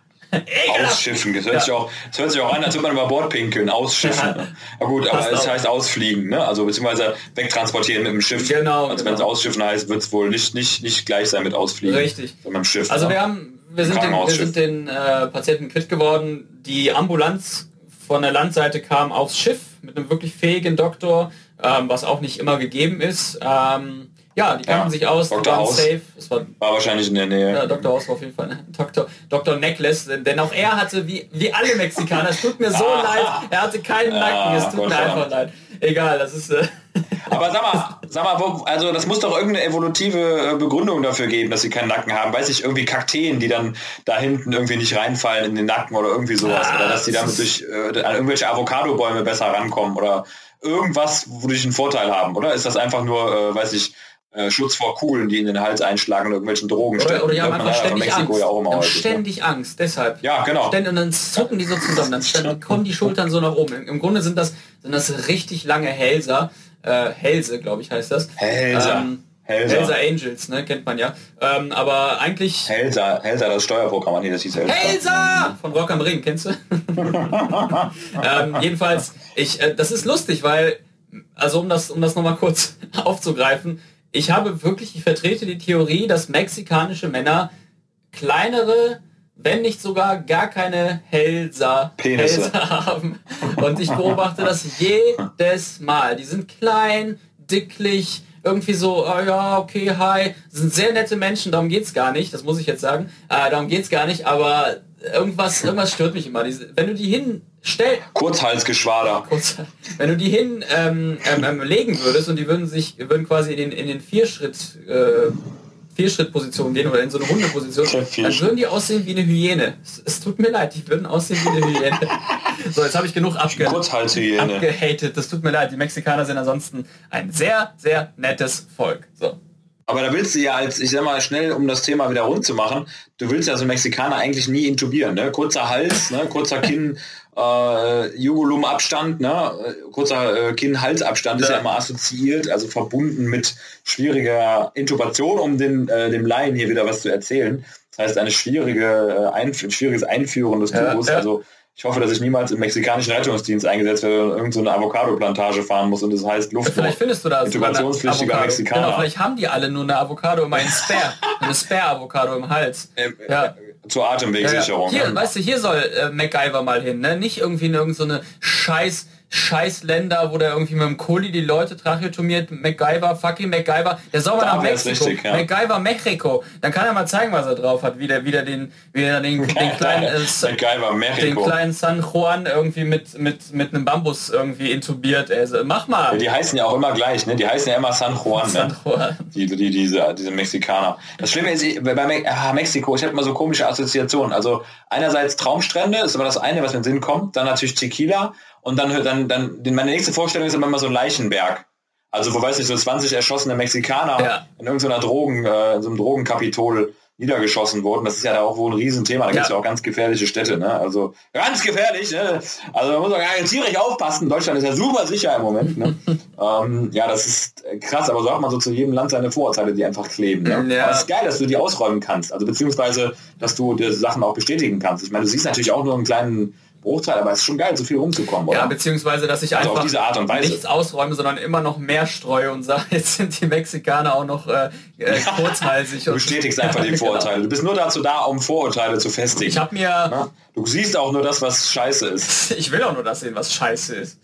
[SPEAKER 2] Ausschiffen, das hört, ja. sich auch, das hört sich auch an, als würde man über Bord pinkeln, ausschiffen. Ja. Aber gut, aber es heißt ausfliegen, ne? also beziehungsweise wegtransportieren mit dem Schiff.
[SPEAKER 1] Genau.
[SPEAKER 2] Also
[SPEAKER 1] genau.
[SPEAKER 2] wenn es ausschiffen heißt, wird es wohl nicht, nicht, nicht gleich sein mit ausfliegen.
[SPEAKER 1] Richtig.
[SPEAKER 2] Mit dem Schiff.
[SPEAKER 1] Also ja. wir haben, wir sind den, wir sind den äh, Patienten quitt geworden. Die Ambulanz von der Landseite kam aufs Schiff mit einem wirklich fähigen Doktor, ähm, was auch nicht immer gegeben ist. Ähm, ja, die kannten ja. sich aus,
[SPEAKER 2] Dr. waren safe.
[SPEAKER 1] Es war,
[SPEAKER 2] war wahrscheinlich in der Nähe.
[SPEAKER 1] Ja, Dr. House war auf jeden Fall. Ne? Dr. Dr. Necklace, denn auch er hatte, wie, wie alle Mexikaner, es tut mir so ah. leid, er hatte keinen Nacken, es tut Gott mir einfach leid. Egal, das ist... Äh
[SPEAKER 2] aber sag mal, sag mal, wo, also das muss doch irgendeine evolutive äh, Begründung dafür geben, dass sie keinen Nacken haben. Weiß ich, irgendwie Kakteen, die dann da hinten irgendwie nicht reinfallen in den Nacken oder irgendwie sowas. Ah, oder dass die damit durch äh, an irgendwelche Avocado-Bäume besser rankommen oder irgendwas, wodurch einen Vorteil haben, oder? Ist das einfach nur, äh, weiß ich, äh, Schutz vor Kugeln, die in den Hals einschlagen und irgendwelchen Drogen
[SPEAKER 1] Oder, oder die haben einfach ständig Angst. Ja auch immer ständig ne? Angst, deshalb.
[SPEAKER 2] Ja, genau.
[SPEAKER 1] Ständig, und dann zucken die so zusammen, dann, dann kommen die Schultern so nach oben. Im Grunde sind das, sind das richtig lange Hälser, äh, Hälse, glaube ich, heißt das.
[SPEAKER 2] Hälser. Ähm,
[SPEAKER 1] Helsa. Helsa Angels, ne, kennt man ja. Ähm, aber eigentlich...
[SPEAKER 2] Helsa, Helsa, das Steuerprogramm, nee, das hieß
[SPEAKER 1] Helsa. Helsa! Von Rock am Ring, kennst du? [laughs] ähm, jedenfalls, ich, äh, das ist lustig, weil, also um das, um das nochmal kurz [laughs] aufzugreifen, ich habe wirklich, ich vertrete die Theorie, dass mexikanische Männer kleinere, wenn nicht sogar gar keine Hälser, Hälser haben. Und ich beobachte das jedes Mal. Die sind klein, dicklich, irgendwie so, oh ja, okay, hi. Das sind sehr nette Menschen, darum geht's gar nicht, das muss ich jetzt sagen. Äh, darum geht's gar nicht, aber irgendwas, irgendwas stört mich immer. Diese, wenn du die stell
[SPEAKER 2] Kurzhalsgeschwader.
[SPEAKER 1] kurz, wenn du die hin ähm, ähm, ähm, legen würdest und die würden sich würden quasi in den in den Vierschritt äh, Vierschrittposition gehen oder in so eine Hundeposition,
[SPEAKER 2] Vier
[SPEAKER 1] dann würden die aussehen wie eine Hyäne. Es, es tut mir leid, die würden aussehen wie eine Hyäne. so, jetzt habe ich genug abge
[SPEAKER 2] Kurzhalshyäne.
[SPEAKER 1] abgehatet. Das tut mir leid. Die Mexikaner sind ansonsten ein sehr, sehr nettes Volk. So.
[SPEAKER 2] Aber da willst du ja als, ich sag mal, schnell, um das Thema wieder rund zu machen, du willst ja so Mexikaner eigentlich nie intubieren, ne? Kurzer Hals, ne? kurzer Kinn, [laughs] äh, Jugulum-Abstand, ne? Äh, Kurzer äh, Kinn-Hals-Abstand ist
[SPEAKER 1] Ja.
[SPEAKER 2] ja immer assoziiert, also verbunden mit schwieriger Intubation, um den, äh, dem Laien hier wieder was zu erzählen. Das heißt, eine schwierige, äh, ein schwieriges Einführen des
[SPEAKER 1] Ja,
[SPEAKER 2] Tubus.
[SPEAKER 1] ja.
[SPEAKER 2] Also ich hoffe, dass ich niemals im mexikanischen Rettungsdienst eingesetzt werde und irgendeine so Avocado-Plantage fahren muss und das heißt Luft.
[SPEAKER 1] Vielleicht findest du da sogar eine
[SPEAKER 2] Intubationspflichtiger. Mexikaner.
[SPEAKER 1] Genau, vielleicht haben die alle nur eine Avocado immer in Spare. eine Spare-Avocado im Hals.
[SPEAKER 2] Ähm,
[SPEAKER 1] Ja.
[SPEAKER 2] zur
[SPEAKER 1] Ja,
[SPEAKER 2] Atemwegsicherung.
[SPEAKER 1] ja. Hier,
[SPEAKER 2] ne?
[SPEAKER 1] weißt du, hier soll äh, MacGyver mal hin, ne? Nicht irgendwie in irgendeine scheiß scheiß Länder, wo der irgendwie mit dem Kohli die Leute tracheotomiert, MacGyver, fucking MacGyver, der soll mal nach
[SPEAKER 2] wär's
[SPEAKER 1] Mexiko,
[SPEAKER 2] richtig, ja.
[SPEAKER 1] MacGyver Mexiko, dann kann er mal zeigen, was er drauf hat, wie der wieder den, wie er den, [laughs] den kleinen, äh,
[SPEAKER 2] MacGyver,
[SPEAKER 1] den kleinen San Juan irgendwie mit, mit, mit einem Bambus irgendwie intubiert, also, mach mal.
[SPEAKER 2] Ja, die heißen ja auch immer gleich, ne? Die heißen ja immer San Juan,
[SPEAKER 1] San
[SPEAKER 2] ne?
[SPEAKER 1] Juan.
[SPEAKER 2] Die, die, diese, diese Mexikaner. Das Schlimme ist, ich- bei Me ah, Mexiko, ich habe immer so komische Assoziationen. Also einerseits Traumstrände, ist aber das eine, was mir in den Sinn kommt. Dann natürlich Tequila. Und dann, dann, dann meine nächste Vorstellung ist immer mal so ein Leichenberg. Also wo weiß ich, so 20 erschossene Mexikaner
[SPEAKER 1] Ja.
[SPEAKER 2] in irgendeiner Drogen, äh, in so einem Drogenkapitol niedergeschossen wurden. Das ist ja da auch wohl ein Riesenthema. Da gibt es
[SPEAKER 1] Ja.
[SPEAKER 2] ja auch ganz gefährliche Städte. Ne? Also ganz gefährlich. Ne? Also da muss man gar tierisch aufpassen. Deutschland ist ja super sicher im Moment. Ne? [laughs] ähm, ja, das ist krass. Aber so hat man so zu jedem Land seine Vorurteile, die einfach kleben. Ne?
[SPEAKER 1] Ja.
[SPEAKER 2] Aber es ist geil, dass du die ausräumen kannst. Also beziehungsweise, dass du die Sachen auch bestätigen kannst. Ich meine, du siehst natürlich auch nur einen kleinen Bruchteil, aber es ist schon geil, so viel rumzukommen, oder?
[SPEAKER 1] Ja, beziehungsweise, dass ich
[SPEAKER 2] Also
[SPEAKER 1] einfach
[SPEAKER 2] diese Art und Weise.
[SPEAKER 1] nichts ausräume, sondern immer noch mehr streue und sage, [laughs] jetzt sind die Mexikaner auch noch äh, äh, kurzhalsig.
[SPEAKER 2] Du bestätigst [laughs] einfach die
[SPEAKER 1] Genau.
[SPEAKER 2] Vorurteile. Du bist nur dazu da, um Vorurteile zu festigen.
[SPEAKER 1] Ich habe mir,
[SPEAKER 2] Ja? Du siehst auch nur das, was scheiße ist. [laughs]
[SPEAKER 1] ich will auch nur das sehen, was scheiße ist.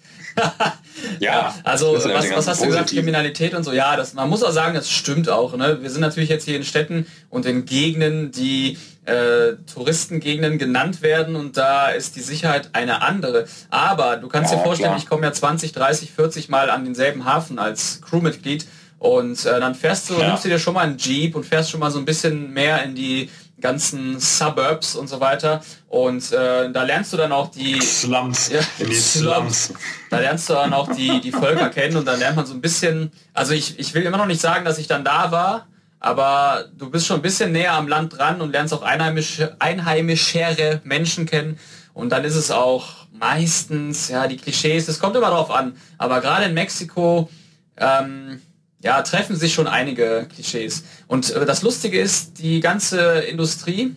[SPEAKER 2] Ja,
[SPEAKER 1] Also was,
[SPEAKER 2] den
[SPEAKER 1] was hast du gesagt. Kriminalität und so, ja, das, man muss auch sagen, das stimmt auch. Ne? Wir sind natürlich jetzt hier in Städten und in Gegenden, die äh, Touristengegenden genannt werden und da ist die Sicherheit eine andere. Aber du kannst
[SPEAKER 2] Ja,
[SPEAKER 1] dir vorstellen,
[SPEAKER 2] klar.
[SPEAKER 1] ich komme ja 20, 30, 40 Mal an denselben Hafen als Crewmitglied und äh, dann fährst du,
[SPEAKER 2] Ja.
[SPEAKER 1] nimmst du dir schon mal einen Jeep und fährst schon mal so ein bisschen mehr in die ganzen Suburbs und so weiter und äh, da lernst du dann auch die
[SPEAKER 2] Slums.
[SPEAKER 1] Ja,
[SPEAKER 2] die
[SPEAKER 1] Slums.
[SPEAKER 2] Slums.
[SPEAKER 1] da lernst du dann auch die, die Völker kennen und dann lernt man so ein bisschen, also ich, ich will immer noch nicht sagen, dass ich dann da war, aber du bist schon ein bisschen näher am Land dran und lernst auch einheimische, einheimischere Menschen kennen und dann ist es auch meistens, ja, die Klischees, es kommt immer drauf an, aber gerade in Mexiko, ähm, ja, treffen sich schon einige Klischees. Und äh, das Lustige ist, die ganze Industrie,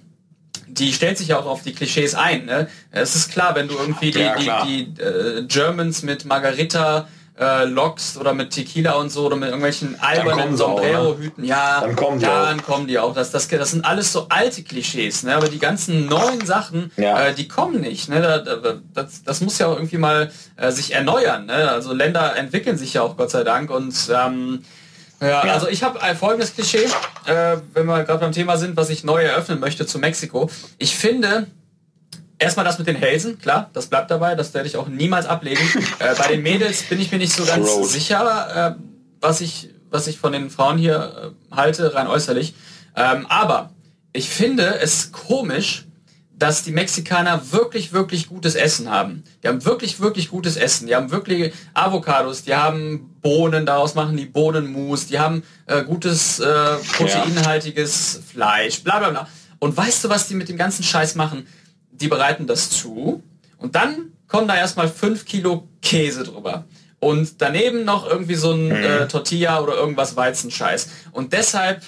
[SPEAKER 1] die stellt sich ja auch auf die Klischees ein. Ne? Es ist klar, wenn du irgendwie die,
[SPEAKER 2] Ja, klar.
[SPEAKER 1] die, die äh, Germans mit Margarita äh, lockst oder mit Tequila und so oder mit irgendwelchen albernen
[SPEAKER 2] auch, ne?
[SPEAKER 1] Sombrero-Hüten, ja,
[SPEAKER 2] Dann kommen die
[SPEAKER 1] dann kommen die auch. Das, das, das sind alles so alte Klischees, ne? aber die ganzen neuen Sachen,
[SPEAKER 2] Ja.
[SPEAKER 1] äh, die kommen nicht. Ne? Da, da, das, das muss ja auch irgendwie mal äh, sich erneuern. Ne? Also Länder entwickeln sich ja auch Gott sei Dank und ähm, ja,
[SPEAKER 2] Ja.
[SPEAKER 1] also ich habe ein folgendes Klischee, äh, wenn wir gerade beim Thema sind, was ich neu eröffnen möchte zu Mexiko. Ich finde, erstmal das mit den Hälsen, klar, das bleibt dabei, das werde ich auch niemals ablegen. [laughs] äh, bei den Mädels bin ich mir nicht so ganz
[SPEAKER 2] Throat.
[SPEAKER 1] sicher, äh, was, ich, was ich von den Frauen hier äh, halte, rein äußerlich. Ähm, aber ich finde es komisch, dass die Mexikaner wirklich, wirklich gutes Essen haben. Die haben wirklich, wirklich gutes Essen. Die haben wirklich Avocados, die haben Bohnen, daraus machen die Bohnenmus, die haben äh, gutes, äh, proteinhaltiges Fleisch, bla bla bla. Und weißt du, was die mit dem ganzen Scheiß machen? Die bereiten das zu und dann kommen da erstmal 5 Kilo Käse drüber. Und daneben noch irgendwie so ein äh, Tortilla oder irgendwas Weizenscheiß. Und deshalb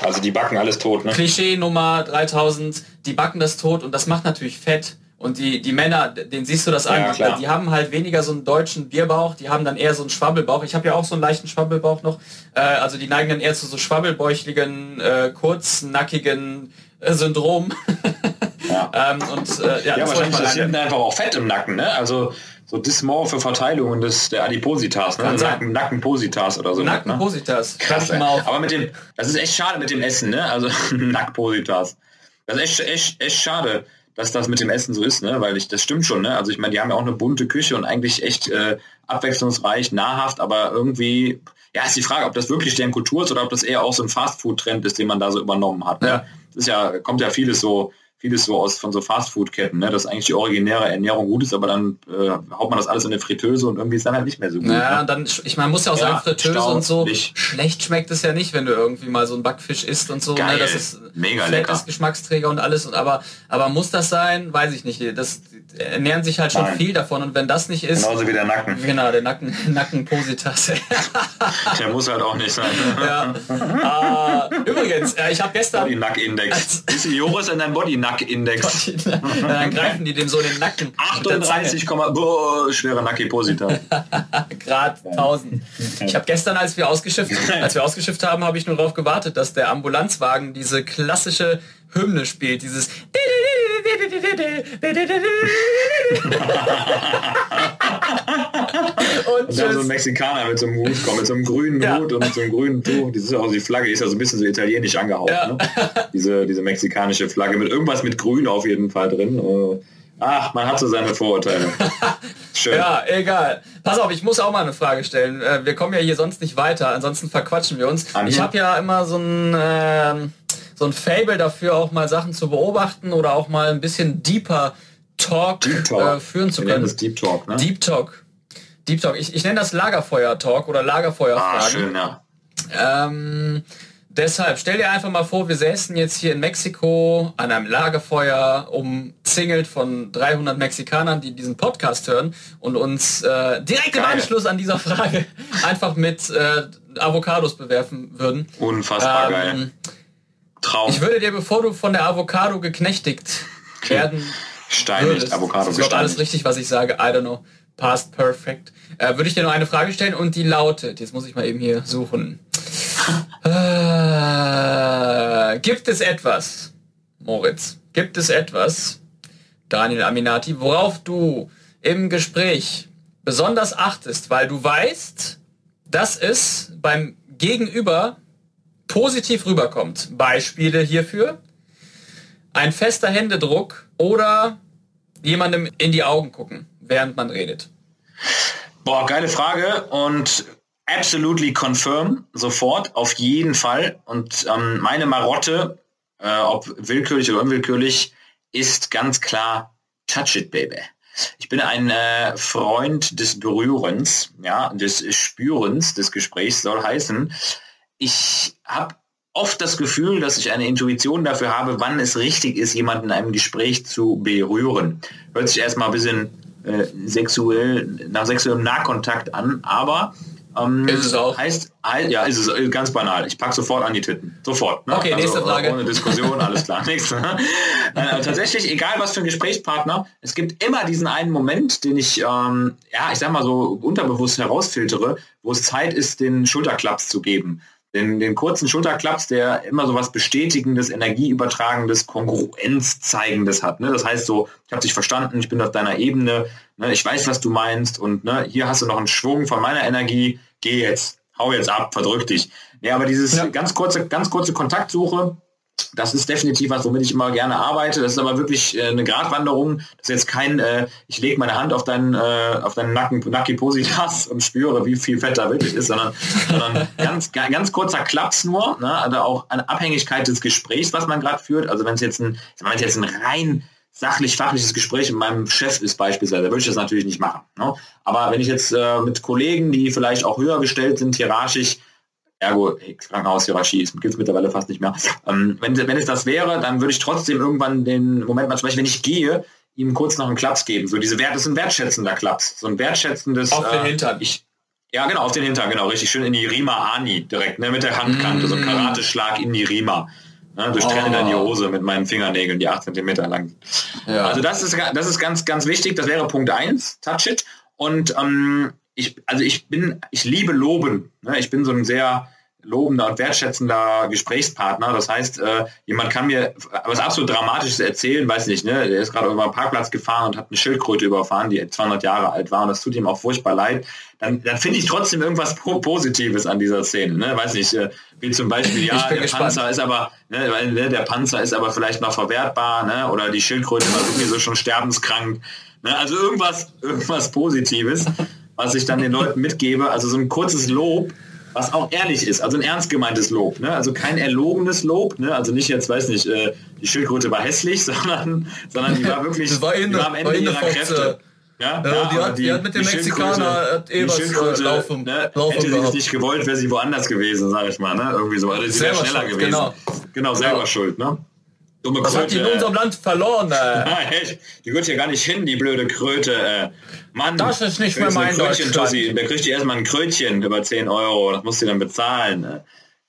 [SPEAKER 2] Also die backen alles tot, ne?
[SPEAKER 1] Klischee Nummer 3000, die backen das tot und das macht natürlich Fett. Und die, die Männer, den siehst du das an,
[SPEAKER 2] Ja,
[SPEAKER 1] die, die haben halt weniger so einen deutschen Bierbauch, die haben dann eher so einen Schwabbelbauch. Ich habe ja auch so einen leichten Schwabbelbauch noch. Äh, also die neigen dann eher zu so schwabbelbäuchligen, äh, kurznackigen äh, Syndrom. [laughs]
[SPEAKER 2] Ja.
[SPEAKER 1] ähm, und äh, ja,
[SPEAKER 2] Ja, wahrscheinlich ist hinten einfach auch Fett im Nacken, ne? Also so dysmorphe Verteilungen des der Adipositas, ne? Nacken, Nackenpositas oder so. ne?
[SPEAKER 1] Nackenpositas. Schreib
[SPEAKER 2] Krass, ey. Aber mit dem, das ist echt schade mit dem Essen, ne? Also [laughs] Nackpositas. Das ist echt, echt, echt schade. dass das mit dem Essen so ist, ne? weil ich, das stimmt schon. Ne? Also ich meine, die haben ja auch eine bunte Küche und eigentlich echt äh, abwechslungsreich, nahrhaft, aber irgendwie, ja, ist die Frage, ob das wirklich deren Kultur ist oder ob das eher auch so ein Fastfood-Trend ist, den man da so übernommen hat. Ne? Ja. Das ist ja, kommt ja vieles so vieles so aus von so Fastfood-Ketten, ne? dass eigentlich die originäre Ernährung gut ist, aber dann äh, haut man das alles in eine Fritteuse und irgendwie ist dann halt nicht mehr so gut.
[SPEAKER 1] Ja, ne? dann, ich meine, muss ja auch ja, sagen, Fritteuse und so, schlecht schmeckt es ja nicht, wenn du irgendwie mal so einen Backfisch isst und so. Ne? Geil. Ne? Das ist
[SPEAKER 2] mega lecker.
[SPEAKER 1] Geschmacksträger und alles. Und, aber, aber muss das sein? Weiß ich nicht. Das ernähren sich halt schon Nein. viel davon und wenn das nicht ist...
[SPEAKER 2] Genauso wie der Nacken.
[SPEAKER 1] Genau, der Nacken, [laughs] Nackenpositas. [laughs]
[SPEAKER 2] der muss halt auch nicht sein.
[SPEAKER 1] ja. Uh, übrigens, äh, ich habe gestern...
[SPEAKER 2] Body Nack Index. [laughs] Ist Joris in deinem Body Nack Nack-Index.
[SPEAKER 1] dann greifen die dem so den Nacken.
[SPEAKER 2] 38, boah, schwere Nackiposita.
[SPEAKER 1] Grad 1000. Ich habe gestern, als wir ausgeschifft, als wir ausgeschifft haben, habe ich nur darauf gewartet, dass der Ambulanzwagen diese klassische Hymne spielt, dieses
[SPEAKER 2] und, und dann so ein Mexikaner mit so einem Hut kommt, mit so einem grünen ja. Hut und mit so einem grünen Tuch. Das ist auch die Flagge, die ist ja so ein bisschen so italienisch angehaucht. Ja. Ne? Diese, diese mexikanische Flagge mit irgendwas mit Grün auf jeden Fall drin. Äh, ach, man hat so seine Vorurteile. [laughs]
[SPEAKER 1] Schön. Ja, egal. Pass auf, ich muss auch mal eine Frage stellen. Äh, wir kommen ja hier sonst nicht weiter, ansonsten verquatschen wir uns. Ich habe ja immer so ein... Äh, so ein Fable dafür, auch mal Sachen zu beobachten oder auch mal ein bisschen deeper Talk, Deep Talk. Äh, führen zu können.
[SPEAKER 2] Das Deep Talk, ne?
[SPEAKER 1] Deep Talk. Deep Talk. Ich, ich nenne das Lagerfeuer-Talk oder Lagerfeuer-Fragen.
[SPEAKER 2] Ah, schön, ja.
[SPEAKER 1] Ähm, deshalb, stell dir einfach mal vor, wir säßen jetzt hier in Mexiko an einem Lagerfeuer, umzingelt von 300 Mexikanern, die diesen Podcast hören und uns äh, direkt Geil. im Anschluss an dieser Frage [laughs] einfach mit äh, Avocados bewerfen würden.
[SPEAKER 2] Unfassbar ähm, geil.
[SPEAKER 1] Traum. Ich würde dir, bevor du von der Avocado geknechtigt werden
[SPEAKER 2] Steinigt, Avocado
[SPEAKER 1] ist alles richtig, was ich sage. I don't know. Past perfect. Äh, würde ich dir noch eine Frage stellen und die lautet, jetzt muss ich mal eben hier suchen. [laughs] äh, gibt es etwas, Moritz, gibt es etwas, Daniel Aminati, worauf du im Gespräch besonders achtest, weil du weißt, dass es beim Gegenüber positiv rüberkommt. Beispiele hierfür. Ein fester Händedruck oder jemandem in die Augen gucken, während man redet.
[SPEAKER 2] Boah, geile Frage und absolutely confirm, sofort, auf jeden Fall. Und ähm, meine Marotte, äh, ob willkürlich oder unwillkürlich, ist ganz klar Touch it, baby. Ich bin ein äh, Freund des Berührens, ja, des Spürens des Gesprächs soll heißen, ich habe oft das Gefühl, dass ich eine Intuition dafür habe, wann es richtig ist, jemanden in einem Gespräch zu berühren. Hört sich erstmal ein bisschen äh, sexuell, nach sexuellem Nahkontakt an, aber ähm,
[SPEAKER 1] ist es auch.
[SPEAKER 2] Heißt, ja, ist es äh, ganz banal. Ich packe sofort an die Titten. Sofort.
[SPEAKER 1] Ne? Okay, also, nächste Frage.
[SPEAKER 2] Ohne Diskussion, alles klar. [laughs] Nächste. äh, tatsächlich, egal was für ein Gesprächspartner, es gibt immer diesen einen Moment, den ich, ähm, ja, ich sag mal so unterbewusst herausfiltere, wo es Zeit ist, den Schulterklaps zu geben den, den kurzen Schulterklaps, der immer so was Bestätigendes, Energieübertragendes, Kongruenzzeigendes hat. Ne? Das heißt so, ich habe dich verstanden, ich bin auf deiner Ebene, ne? ich weiß, was du meinst und ne, hier hast du noch einen Schwung von meiner Energie, geh jetzt, hau jetzt ab, verdrück dich. Ja, aber dieses ja. ganz kurze, ganz kurze Kontaktsuche, das ist definitiv was, womit ich immer gerne arbeite. Das ist aber wirklich äh, eine Gratwanderung. Das ist jetzt kein, äh, ich lege meine Hand auf deinen, äh, auf deinen Nacken, Nackipositas und spüre, wie viel Fett da wirklich ist, sondern, sondern ganz, ganz kurzer Klaps nur. Ne? Also auch eine Abhängigkeit des Gesprächs, was man gerade führt. Also wenn es jetzt ein, wenn es jetzt ein rein sachlich-fachliches Gespräch mit meinem Chef ist beispielsweise, da würde ich das natürlich nicht machen. Ne? Aber wenn ich jetzt äh, mit Kollegen, die vielleicht auch höher gestellt sind, hierarchisch, Ergo, Krankenhaushierarchie gibt es mittlerweile fast nicht mehr. Ähm, wenn, wenn es das wäre, dann würde ich trotzdem irgendwann den Moment mal, zum Beispiel, wenn ich gehe, ihm kurz noch einen Klaps geben. So diese Wert, ist ein wertschätzender Klaps. So ein wertschätzendes.
[SPEAKER 1] Auf den äh, Hintern.
[SPEAKER 2] Ich, ja, genau, auf den Hintern, genau, richtig schön in die Rima Ani direkt, ne, mit der Handkante, mm. so ein mm. Karateschlag in die Rima. Ne, durchtrenne oh. dann die Hose mit meinen Fingernägeln, die 8 cm lang sind. Ja. Also das ist, das ist ganz, ganz wichtig. Das wäre Punkt 1, Touch it. Und ähm, ich, also ich bin, ich liebe Loben. Ne? Ich bin so ein sehr lobender und wertschätzender Gesprächspartner. Das heißt, äh, jemand kann mir was absolut Dramatisches erzählen, weiß nicht, ne? der ist gerade über einen Parkplatz gefahren und hat eine Schildkröte überfahren, die 200 Jahre alt war und das tut ihm auch furchtbar leid. Dann, dann finde ich trotzdem irgendwas Positives an dieser Szene. Ne? Weiß nicht, äh, wie zum Beispiel, ja, der gespannt. Panzer ist aber, ne, weil, ne, der Panzer ist aber vielleicht noch verwertbar, ne? oder die Schildkröte war sowieso schon sterbenskrank. Ne? Also irgendwas, irgendwas Positives, was ich dann den Leuten mitgebe. Also so ein kurzes Lob, was auch ehrlich ist, also ein ernst gemeintes Lob, ne? also kein erlogenes Lob, ne? also nicht jetzt, weiß nicht, äh, die Schildkröte war hässlich, [laughs] sondern, sondern die war wirklich,
[SPEAKER 1] das war, in, die war am Ende ihrer Kräfte.
[SPEAKER 2] Ja, ja, ja die, hat, die, die, hat mit dem Mexikaner äh, eh was äh, laufen, ne, laufen hätte sie es nicht gewollt, wäre sie woanders gewesen, sage ich mal, ne? Irgendwie so. Also sie wäre schneller schuld, gewesen. Genau, genau selber ja. schuld, ne?
[SPEAKER 1] Dumme Was Kröte, hat die in unserem Land verloren? Äh? [laughs]
[SPEAKER 2] die gehört hier gar nicht hin, die blöde Kröte. Äh. Mann,
[SPEAKER 1] das ist nicht mehr mein Krötchen, Tossi.
[SPEAKER 2] Der kriegt erstmal ein Krötchen über 10 Euro. Das musst du dann bezahlen. Äh.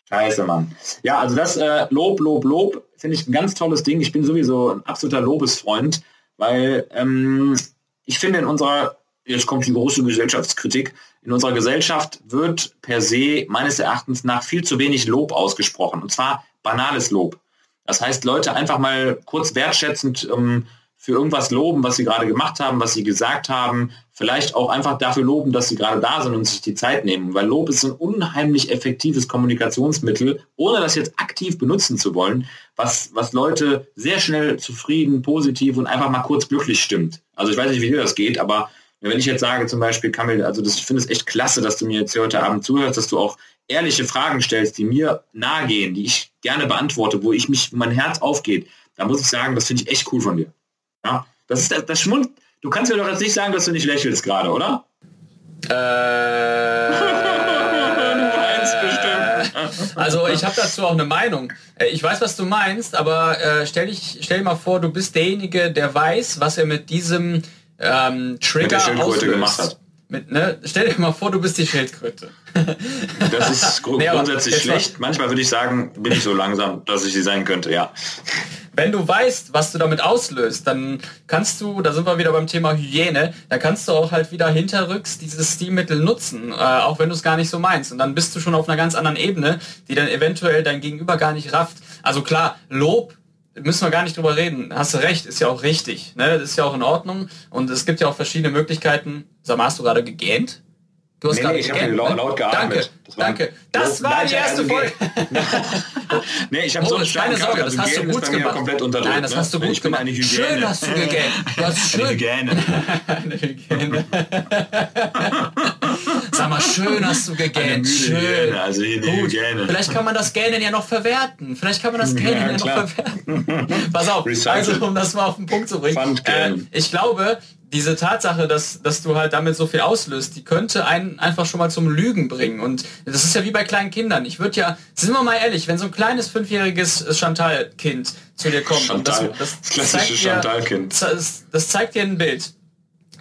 [SPEAKER 2] Scheiße, Mann. Ja, also das äh, Lob, Lob, Lob finde ich ein ganz tolles Ding. Ich bin sowieso ein absoluter Lobesfreund, weil ähm, ich finde in unserer, jetzt kommt die große Gesellschaftskritik, in unserer Gesellschaft wird per se meines Erachtens nach viel zu wenig Lob ausgesprochen. Und zwar banales Lob. Das heißt, Leute einfach mal kurz wertschätzend ähm, für irgendwas loben, was sie gerade gemacht haben, was sie gesagt haben, vielleicht auch einfach dafür loben, dass sie gerade da sind und sich die Zeit nehmen, weil Lob ist ein unheimlich effektives Kommunikationsmittel, ohne das jetzt aktiv benutzen zu wollen, was, was Leute sehr schnell zufrieden, positiv und einfach mal kurz glücklich stimmt. Also ich weiß nicht, wie dir das geht, aber wenn ich jetzt sage zum Beispiel, Kamil, also das, ich finde es echt klasse, dass du mir jetzt hier heute Abend zuhörst, dass du auch ehrliche Fragen stellst, die mir nahe gehen, die ich gerne beantworte, wo ich mich, mein Herz aufgeht, da muss ich sagen, das finde ich echt cool von dir. Ja, das ist das, das Schmund. Du kannst mir doch jetzt nicht sagen, dass du nicht lächelst gerade, oder?
[SPEAKER 1] Äh, also ich habe dazu auch eine Meinung. Äh, ich weiß, was du meinst, aber äh, stell dich, stell dir mal vor, du bist derjenige, der weiß, was er mit diesem ähm, Trigger mit auslöst. gemacht hat. Mit, ne? Stell dir mal vor, du bist die Schildkröte.
[SPEAKER 2] das ist gru [laughs] nee, grundsätzlich schlecht. Manchmal würde ich sagen, bin ich so langsam, dass ich sie sein könnte, ja.
[SPEAKER 1] Wenn du weißt, was du damit auslöst, dann kannst du, da sind wir wieder beim Thema Hygiene, da kannst du auch halt wieder hinterrücks dieses Stilmittel nutzen, äh, auch wenn du es gar nicht so meinst. Und dann bist du schon auf einer ganz anderen Ebene, die dann eventuell dein Gegenüber gar nicht rafft. Also klar, Lob müssen wir gar nicht drüber reden. Hast du recht, ist ja auch richtig. Ne? Das ist ja auch in Ordnung. Und es gibt ja auch verschiedene Möglichkeiten. Sag mal, hast du gerade gegähnt?
[SPEAKER 2] Du hast nee, nee, ich habe laut, ne? laut
[SPEAKER 1] geatmet. Danke, das danke. Das war die erste Folge. [laughs]
[SPEAKER 2] nee, ich habe so eine
[SPEAKER 1] Keine Sorge, das hast du gut gemacht.
[SPEAKER 2] Komplett unterdrückt,
[SPEAKER 1] Nein, das hast du gut ich gemacht. Schön hast du gegähnt. Du hast schön. [laughs] Eine Hygiene. eine [laughs] Hygiene. Sag mal, schön hast du gegähnt. Schön. Hygiene,
[SPEAKER 2] also Gut.
[SPEAKER 1] Vielleicht kann man das Gähnen ja noch verwerten. Vielleicht kann man das Gähnen ja, ja noch verwerten. Pass auf, Recycle. also um das mal auf den Punkt zu bringen. Äh, ich glaube, diese Tatsache, dass, dass du halt damit so viel auslöst, die könnte einen einfach schon mal zum Lügen bringen. Und das ist ja wie bei kleinen Kindern. Ich würde ja, sind wir mal ehrlich, wenn so ein kleines fünfjähriges Chantal-Kind zu dir kommt
[SPEAKER 2] Chantal,
[SPEAKER 1] und das,
[SPEAKER 2] das, [laughs] das zeigt dir,
[SPEAKER 1] das, das, zeigt dir ein Bild.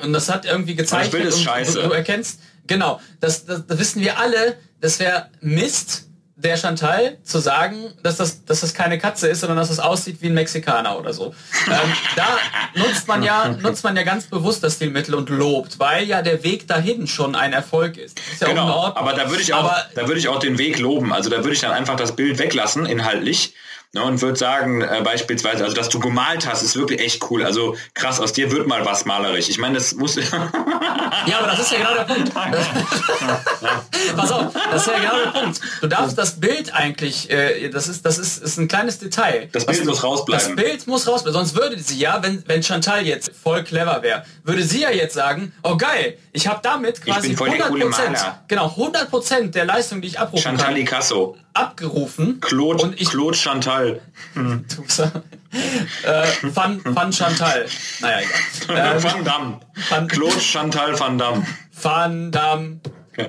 [SPEAKER 1] Und das hat irgendwie gezeichnet. Das Bild
[SPEAKER 2] ist scheiße.
[SPEAKER 1] Du, du erkennst, genau, das, das, das wissen wir alle, das wäre Mist, der Chantal zu sagen, dass das, dass das keine Katze ist, sondern dass es aussieht wie ein Mexikaner oder so. Ähm, da nutzt man ja nutzt man ja ganz bewusst das Stilmittel und lobt, weil ja der Weg dahin schon ein Erfolg ist. ist ja
[SPEAKER 2] genau, aber da würde ich auch, aber, da würde ich auch den Weg loben. Also da würde ich dann einfach das Bild weglassen inhaltlich Ne, und würde sagen, äh, beispielsweise, also dass du gemalt hast, ist wirklich echt cool. Also krass, aus dir wird mal was malerisch. Ich meine, das muss. [laughs]
[SPEAKER 1] ja, aber das ist ja genau der Punkt. [laughs] Pass auf, das ist ja genau der Punkt. Du darfst das Bild eigentlich, äh, das ist, das ist, ist ein kleines Detail.
[SPEAKER 2] Das Bild muss rausbleiben.
[SPEAKER 1] Das Bild muss rausbleiben. Sonst würde sie ja, wenn, wenn Chantal jetzt voll clever wäre, würde sie ja jetzt sagen, oh geil, ich habe damit quasi 100 Prozent, genau 100 Prozent der Leistung, die ich abrufen
[SPEAKER 2] Chantal kann. Chantal
[SPEAKER 1] abgerufen.
[SPEAKER 2] Claude, und ich, Claude Chantal.
[SPEAKER 1] Hm. [laughs] äh, Van, Van Chantal. Naja,
[SPEAKER 2] egal. [laughs] Ähm, Van Damme. Van, Claude Chantal Van Damme.
[SPEAKER 1] Van Damme.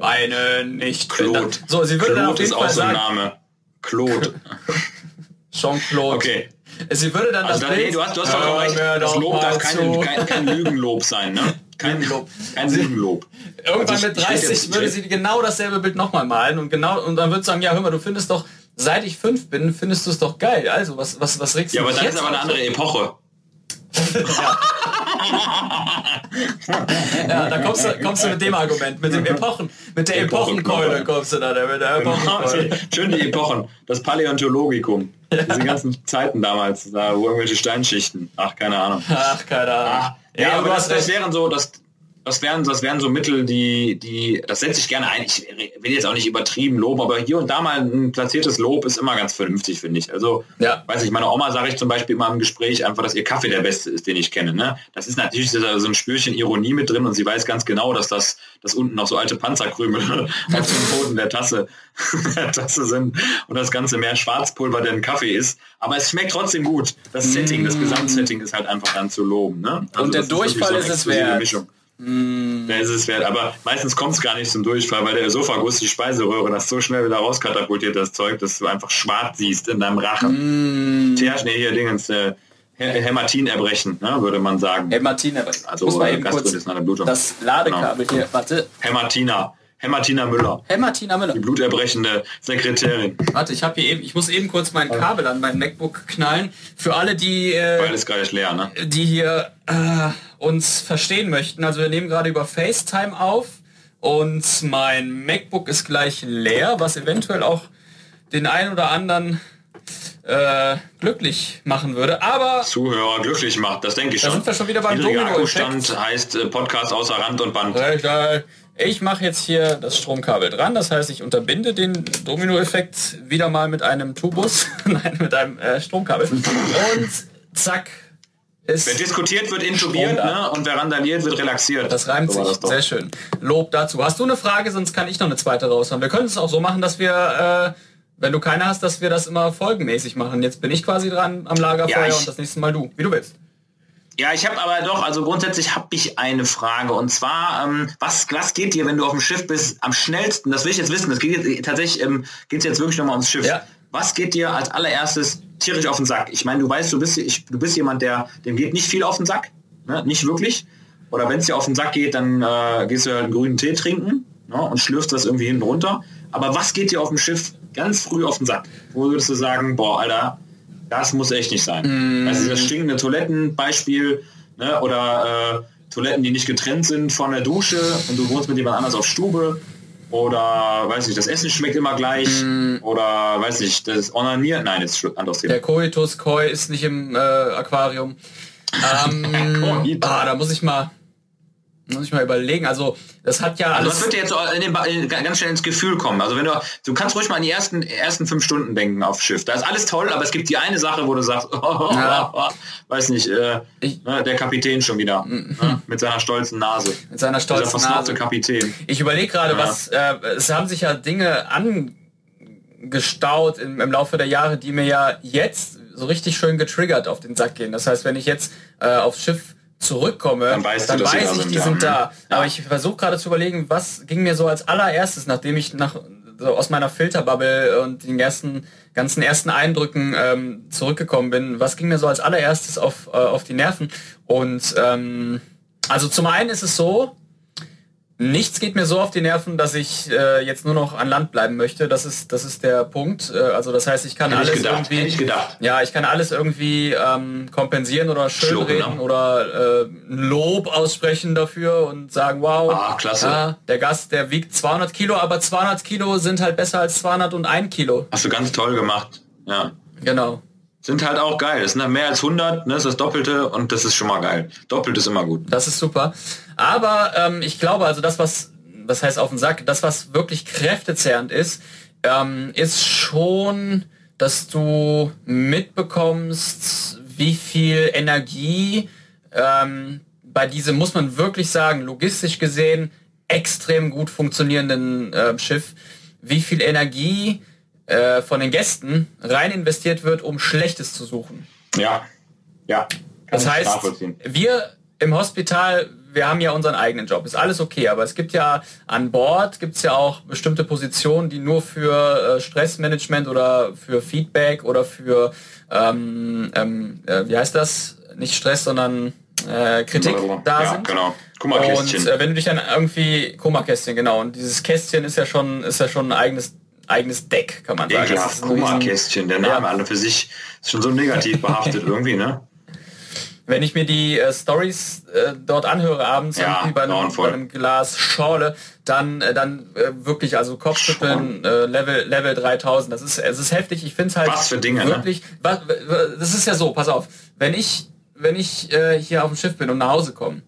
[SPEAKER 1] Eine nicht.
[SPEAKER 2] Claude.
[SPEAKER 1] So, sie würde
[SPEAKER 2] Claude
[SPEAKER 1] dann auf jeden
[SPEAKER 2] ist Fall auch so ein Name. Claude. [laughs]
[SPEAKER 1] Jean-Claude.
[SPEAKER 2] Okay.
[SPEAKER 1] Sie würde dann also das
[SPEAKER 2] dann, Bild... du hast, du hast doch recht, das Lob darf kein, kein, kein Lügenlob sein, ne? Kein Lob. Kein Lügenlob.
[SPEAKER 1] Irgendwann also mit 30 würde sie genau dasselbe Bild nochmal malen und genau und dann würde sie sagen, ja hör mal, du findest doch, seit ich fünf bin, findest du es doch geil. Also was, was, was regst
[SPEAKER 2] du
[SPEAKER 1] Ja,
[SPEAKER 2] aber dann ist aber eine andere Epoche. [laughs]
[SPEAKER 1] ja, da kommst du, kommst du mit dem Argument, mit dem Epochen, mit der Epochenkeule kommst du da, mit der Epochenkeule. [laughs]
[SPEAKER 2] Schön die Epochen, das Paläontologikum. Diese ganzen Zeiten damals, da wo irgendwelche Steinschichten. Ach, keine Ahnung.
[SPEAKER 1] Ach, keine Ahnung.
[SPEAKER 2] Ah, ja, aber das, das wären so, das, das wären, das wären so Mittel, die, die, das setze ich gerne ein. Ich will jetzt auch nicht übertrieben loben, aber hier und da mal ein platziertes Lob ist immer ganz vernünftig, finde ich. Also, ja. weiß ich, meiner Oma sage ich zum Beispiel immer im Gespräch einfach, dass ihr Kaffee der beste ist, den ich kenne. Ne? Das ist natürlich so ein Spürchen Ironie mit drin und sie weiß ganz genau, dass das, dass unten noch so alte Panzerkrümel [laughs] auf dem Boden der Tasse, [laughs] der Tasse sind und das Ganze mehr Schwarzpulver, denn Kaffee ist. Aber es schmeckt trotzdem gut. Das Setting, das Gesamtsetting ist halt einfach dann zu loben. Ne?
[SPEAKER 1] Also und der Durchfall ist, so ist es wert.
[SPEAKER 2] Mischung. Mm. ist es wert. Aber meistens kommt es gar nicht zum Durchfall, weil der Esophagus, die Speiseröhre, das so schnell wieder rauskatapultiert, das Zeug, dass du einfach schwarz siehst in deinem Rachen. Mm. Tja, nee, hier Dingens, äh, Hämatinerbrechen, ne, würde man sagen.
[SPEAKER 1] Hämatinerbrechen.
[SPEAKER 2] Also muss man eben kurz
[SPEAKER 1] das Ladekabel genau. hier, warte.
[SPEAKER 2] Hämatina. Hämatina Müller.
[SPEAKER 1] Hämatina Müller.
[SPEAKER 2] Die bluterbrechende Sekretärin.
[SPEAKER 1] Warte, ich habe hier eben, ich muss eben kurz mein Kabel an mein MacBook knallen. Für alle, die, äh,
[SPEAKER 2] Weil es gerade leer, ne?
[SPEAKER 1] die hier äh, uns verstehen möchten. Also wir nehmen gerade über FaceTime auf und mein MacBook ist gleich leer, was eventuell auch den einen oder anderen äh, glücklich machen würde. Aber
[SPEAKER 2] Zuhörer glücklich macht, das denke ich
[SPEAKER 1] da
[SPEAKER 2] schon.
[SPEAKER 1] sind wir schon wieder beim
[SPEAKER 2] Domino-Akkustand heißt äh, Podcast außer Rand und Band.
[SPEAKER 1] Richtig. Ich mache jetzt hier das Stromkabel dran, das heißt, ich unterbinde den Domino-Effekt wieder mal mit einem Tubus, [laughs] nein, mit einem äh, Stromkabel. Und zack,
[SPEAKER 2] ist wer diskutiert, wird intubiert ne? und wer randaliert, wird relaxiert.
[SPEAKER 1] Das reimt so sich. Sehr schön. Lob dazu. Hast du eine Frage, sonst kann ich noch eine zweite raushauen. Wir können es auch so machen, dass wir, äh, wenn du keine hast, dass wir das immer folgenmäßig machen. Jetzt bin ich quasi dran am Lagerfeuer ja, und das nächste Mal du. Wie du willst.
[SPEAKER 2] Ja, ich habe aber doch, also grundsätzlich habe ich eine Frage und zwar, ähm, was, was geht dir, wenn du auf dem Schiff bist, am schnellsten? Das will ich jetzt wissen. Das geht jetzt, tatsächlich, ähm, geht jetzt wirklich nochmal ums Schiff. Ja. Was geht dir als allererstes tierisch auf den Sack? Ich meine, du weißt, du bist, ich, du bist jemand, der, dem geht nicht viel auf den Sack, ne? nicht wirklich. Oder wenn es dir auf den Sack geht, dann äh, gehst du halt einen grünen Tee trinken ne? und schlürfst das irgendwie hinten runter. Aber was geht dir auf dem Schiff ganz früh auf den Sack? Wo würdest du sagen, boah, Alter, das muss echt nicht sein. Mm. Also das stinkende Toilettenbeispiel ne? oder äh, Toiletten, die nicht getrennt sind von der Dusche und du wohnst mit jemand anders auf Stube oder weiß ich, das Essen schmeckt immer gleich mm. oder weiß ich, das Onanieren, nein, jetzt ist anderes
[SPEAKER 1] Thema. Der Coitus Koi ist nicht im äh, Aquarium. [laughs] Ähm, ah, da muss ich mal muss ich mal überlegen. Also das hat ja
[SPEAKER 2] alles. Also das wird dir jetzt so den, ganz schnell ins Gefühl kommen. Also wenn du, du kannst ruhig mal an die ersten ersten fünf Stunden denken auf Schiff. Da ist alles toll, aber es gibt die eine Sache, wo du sagst, [laughs] oh, ja. weiß nicht, äh, ich, ne, der Kapitän schon wieder mhm. ne, mit seiner stolzen Nase.
[SPEAKER 1] Mit seiner stolzen Nase.
[SPEAKER 2] Kapitän.
[SPEAKER 1] Ich überlege gerade, ja. was äh, es haben sich ja Dinge angestaut im, im Laufe der Jahre, die mir ja jetzt so richtig schön getriggert auf den Sack gehen. Das heißt, wenn ich jetzt äh, aufs Schiff zurückkomme, dann, weißt dann du, weiß ich, die sind da. Ja. Aber ich versuche gerade zu überlegen, was ging mir so als allererstes, nachdem ich nach so aus meiner Filterbubble und den ersten ganzen ersten Eindrücken ähm, zurückgekommen bin, was ging mir so als allererstes auf, äh, auf die Nerven? Und ähm, also zum einen ist es so, Nichts geht mir so auf die Nerven, dass ich äh, jetzt nur noch an Land bleiben möchte. Das ist, das ist der Punkt. Äh, also das heißt, ich kann Hätte alles
[SPEAKER 2] ich gedacht.
[SPEAKER 1] irgendwie,
[SPEAKER 2] ich gedacht.
[SPEAKER 1] ja, ich kann alles irgendwie ähm, kompensieren oder schönreden oder äh, Lob aussprechen dafür und sagen, wow,
[SPEAKER 2] ah, klasse. Ja,
[SPEAKER 1] der Gast, der wiegt 200 Kilo, aber 200 Kilo sind halt besser als 201 Kilo.
[SPEAKER 2] Hast du ganz toll gemacht. Ja.
[SPEAKER 1] Genau
[SPEAKER 2] sind halt auch geil. Das sind mehr als 100, ne, ist das Doppelte und das ist schon mal geil. Doppelt ist immer gut.
[SPEAKER 1] Das ist super. Aber ähm, ich glaube, also das, was, was heißt auf den Sack, das, was wirklich kräftezehrend ist, ähm, ist schon, dass du mitbekommst, wie viel Energie ähm, bei diesem, muss man wirklich sagen, logistisch gesehen, extrem gut funktionierenden äh, Schiff, wie viel Energie äh, von den Gästen rein investiert wird, um Schlechtes zu suchen.
[SPEAKER 2] Ja, ja.
[SPEAKER 1] Das heißt, wir im Hospital, wir haben ja unseren eigenen Job, ist alles okay, aber es gibt ja an Bord, gibt es ja auch bestimmte Positionen, die nur für äh, Stressmanagement oder für Feedback oder für, ähm, ähm, äh, wie heißt das, nicht Stress, sondern äh, Kritik ja, da ja, sind.
[SPEAKER 2] Genau.
[SPEAKER 1] Und äh, wenn du dich dann irgendwie Kummerkästchen, genau. Und dieses Kästchen ist ja schon, ist ja schon ein eigenes eigenes Deck, kann man sagen.
[SPEAKER 2] Ekelhaft, Kummerkästchen, der Name ja. alle für sich ist schon so negativ [laughs] behaftet irgendwie, ne?
[SPEAKER 1] wenn ich mir die äh, Stories äh, dort anhöre abends
[SPEAKER 2] Ja,
[SPEAKER 1] bei, einem, bei einem Glas Schorle, dann äh, dann äh, wirklich also Kopfschütteln äh, Level Level 3000. Das ist es ist heftig. Ich finde es halt
[SPEAKER 2] Was für Dinge, ne?
[SPEAKER 1] wirklich. Was, das ist ja so. Pass auf, wenn ich wenn ich äh, hier auf dem Schiff bin und nach Hause komme,